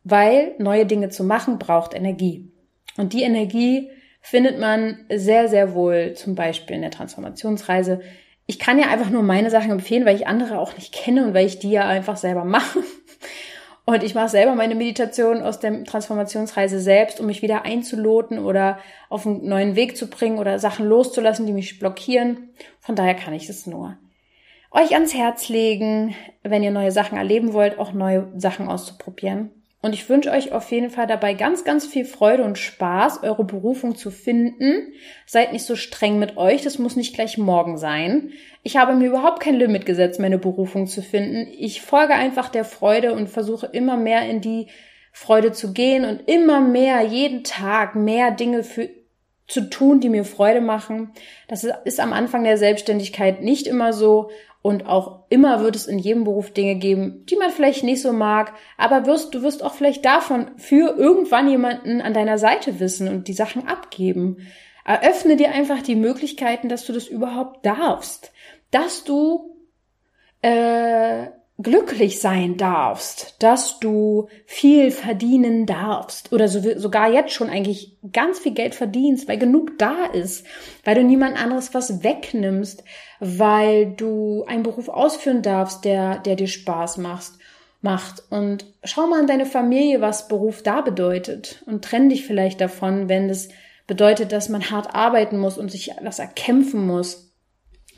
weil neue Dinge zu machen braucht Energie. Und die Energie findet man sehr, sehr wohl zum Beispiel in der Transformationsreise. Ich kann ja einfach nur meine Sachen empfehlen, weil ich andere auch nicht kenne und weil ich die ja einfach selber mache. Und ich mache selber meine Meditation aus der Transformationsreise selbst, um mich wieder einzuloten oder auf einen neuen Weg zu bringen oder Sachen loszulassen, die mich blockieren. Von daher kann ich es nur euch ans Herz legen, wenn ihr neue Sachen erleben wollt, auch neue Sachen auszuprobieren. Und ich wünsche euch auf jeden Fall dabei ganz, ganz viel Freude und Spaß, eure Berufung zu finden. Seid nicht so streng mit euch, das muss nicht gleich morgen sein. Ich habe mir überhaupt kein Limit gesetzt, meine Berufung zu finden. Ich folge einfach der Freude und versuche immer mehr in die Freude zu gehen und immer mehr, jeden Tag mehr Dinge für, zu tun, die mir Freude machen. Das ist am Anfang der Selbstständigkeit nicht immer so und auch immer wird es in jedem Beruf Dinge geben, die man vielleicht nicht so mag, aber wirst, du wirst auch vielleicht davon für irgendwann jemanden an deiner Seite wissen und die Sachen abgeben. Eröffne dir einfach die Möglichkeiten, dass du das überhaupt darfst, dass du äh, glücklich sein darfst, dass du viel verdienen darfst oder so, sogar jetzt schon eigentlich ganz viel Geld verdienst, weil genug da ist, weil du niemand anderes was wegnimmst, weil du einen Beruf ausführen darfst, der, der dir Spaß macht, macht. Und schau mal an deine Familie, was Beruf da bedeutet und trenn dich vielleicht davon, wenn es bedeutet, dass man hart arbeiten muss und sich was erkämpfen muss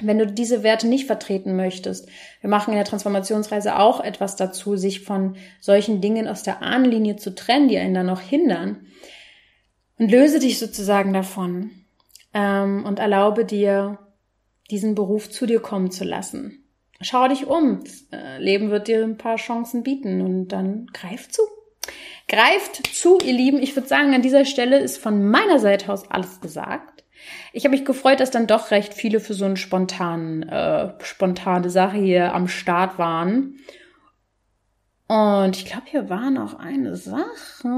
wenn du diese Werte nicht vertreten möchtest, wir machen in der Transformationsreise auch etwas dazu, sich von solchen Dingen aus der Ahnenlinie zu trennen, die einen dann noch hindern. Und löse dich sozusagen davon ähm, und erlaube dir, diesen Beruf zu dir kommen zu lassen. schau dich um. Das äh, Leben wird dir ein paar Chancen bieten und dann greif zu. Greift zu, ihr Lieben. Ich würde sagen, an dieser Stelle ist von meiner Seite aus alles gesagt. Ich habe mich gefreut, dass dann doch recht viele für so eine spontan, äh, spontane Sache hier am Start waren. Und ich glaube, hier war noch eine Sache.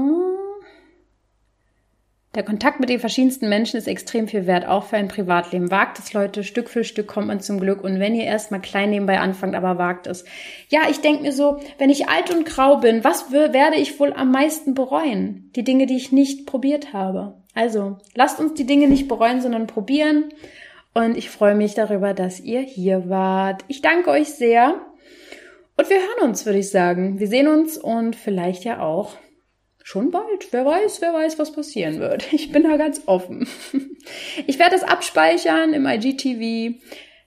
Der Kontakt mit den verschiedensten Menschen ist extrem viel wert, auch für ein Privatleben. Wagt es, Leute, Stück für Stück kommt man zum Glück. Und wenn ihr erstmal klein nebenbei anfangt, aber wagt es. Ja, ich denke mir so, wenn ich alt und grau bin, was werde ich wohl am meisten bereuen? Die Dinge, die ich nicht probiert habe. Also, lasst uns die Dinge nicht bereuen, sondern probieren. Und ich freue mich darüber, dass ihr hier wart. Ich danke euch sehr. Und wir hören uns, würde ich sagen. Wir sehen uns und vielleicht ja auch schon bald. Wer weiß, wer weiß, was passieren wird. Ich bin da ganz offen. Ich werde es abspeichern im IGTV.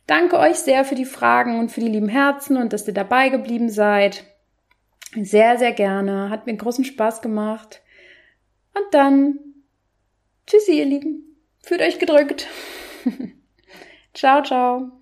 Danke euch sehr für die Fragen und für die lieben Herzen und dass ihr dabei geblieben seid. Sehr, sehr gerne. Hat mir großen Spaß gemacht. Und dann, tschüssi, ihr Lieben. Fühlt euch gedrückt. ciao, ciao.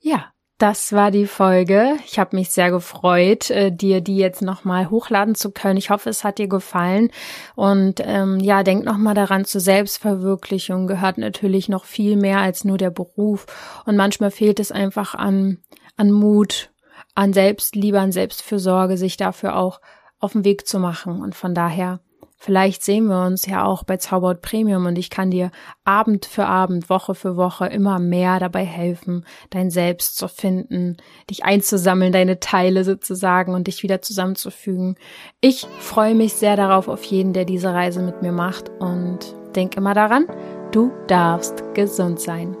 Ja, das war die Folge. Ich habe mich sehr gefreut, äh, dir die jetzt nochmal hochladen zu können. Ich hoffe, es hat dir gefallen. Und ähm, ja, denk nochmal daran, zur Selbstverwirklichung gehört natürlich noch viel mehr als nur der Beruf. Und manchmal fehlt es einfach an, an Mut, an Selbstliebe, an Selbstfürsorge, sich dafür auch auf den Weg zu machen. Und von daher Vielleicht sehen wir uns ja auch bei Zauberhaut Premium und ich kann dir Abend für Abend, Woche für Woche immer mehr dabei helfen, dein Selbst zu finden, dich einzusammeln, deine Teile sozusagen und dich wieder zusammenzufügen. Ich freue mich sehr darauf, auf jeden, der diese Reise mit mir macht und denk immer daran, du darfst gesund sein.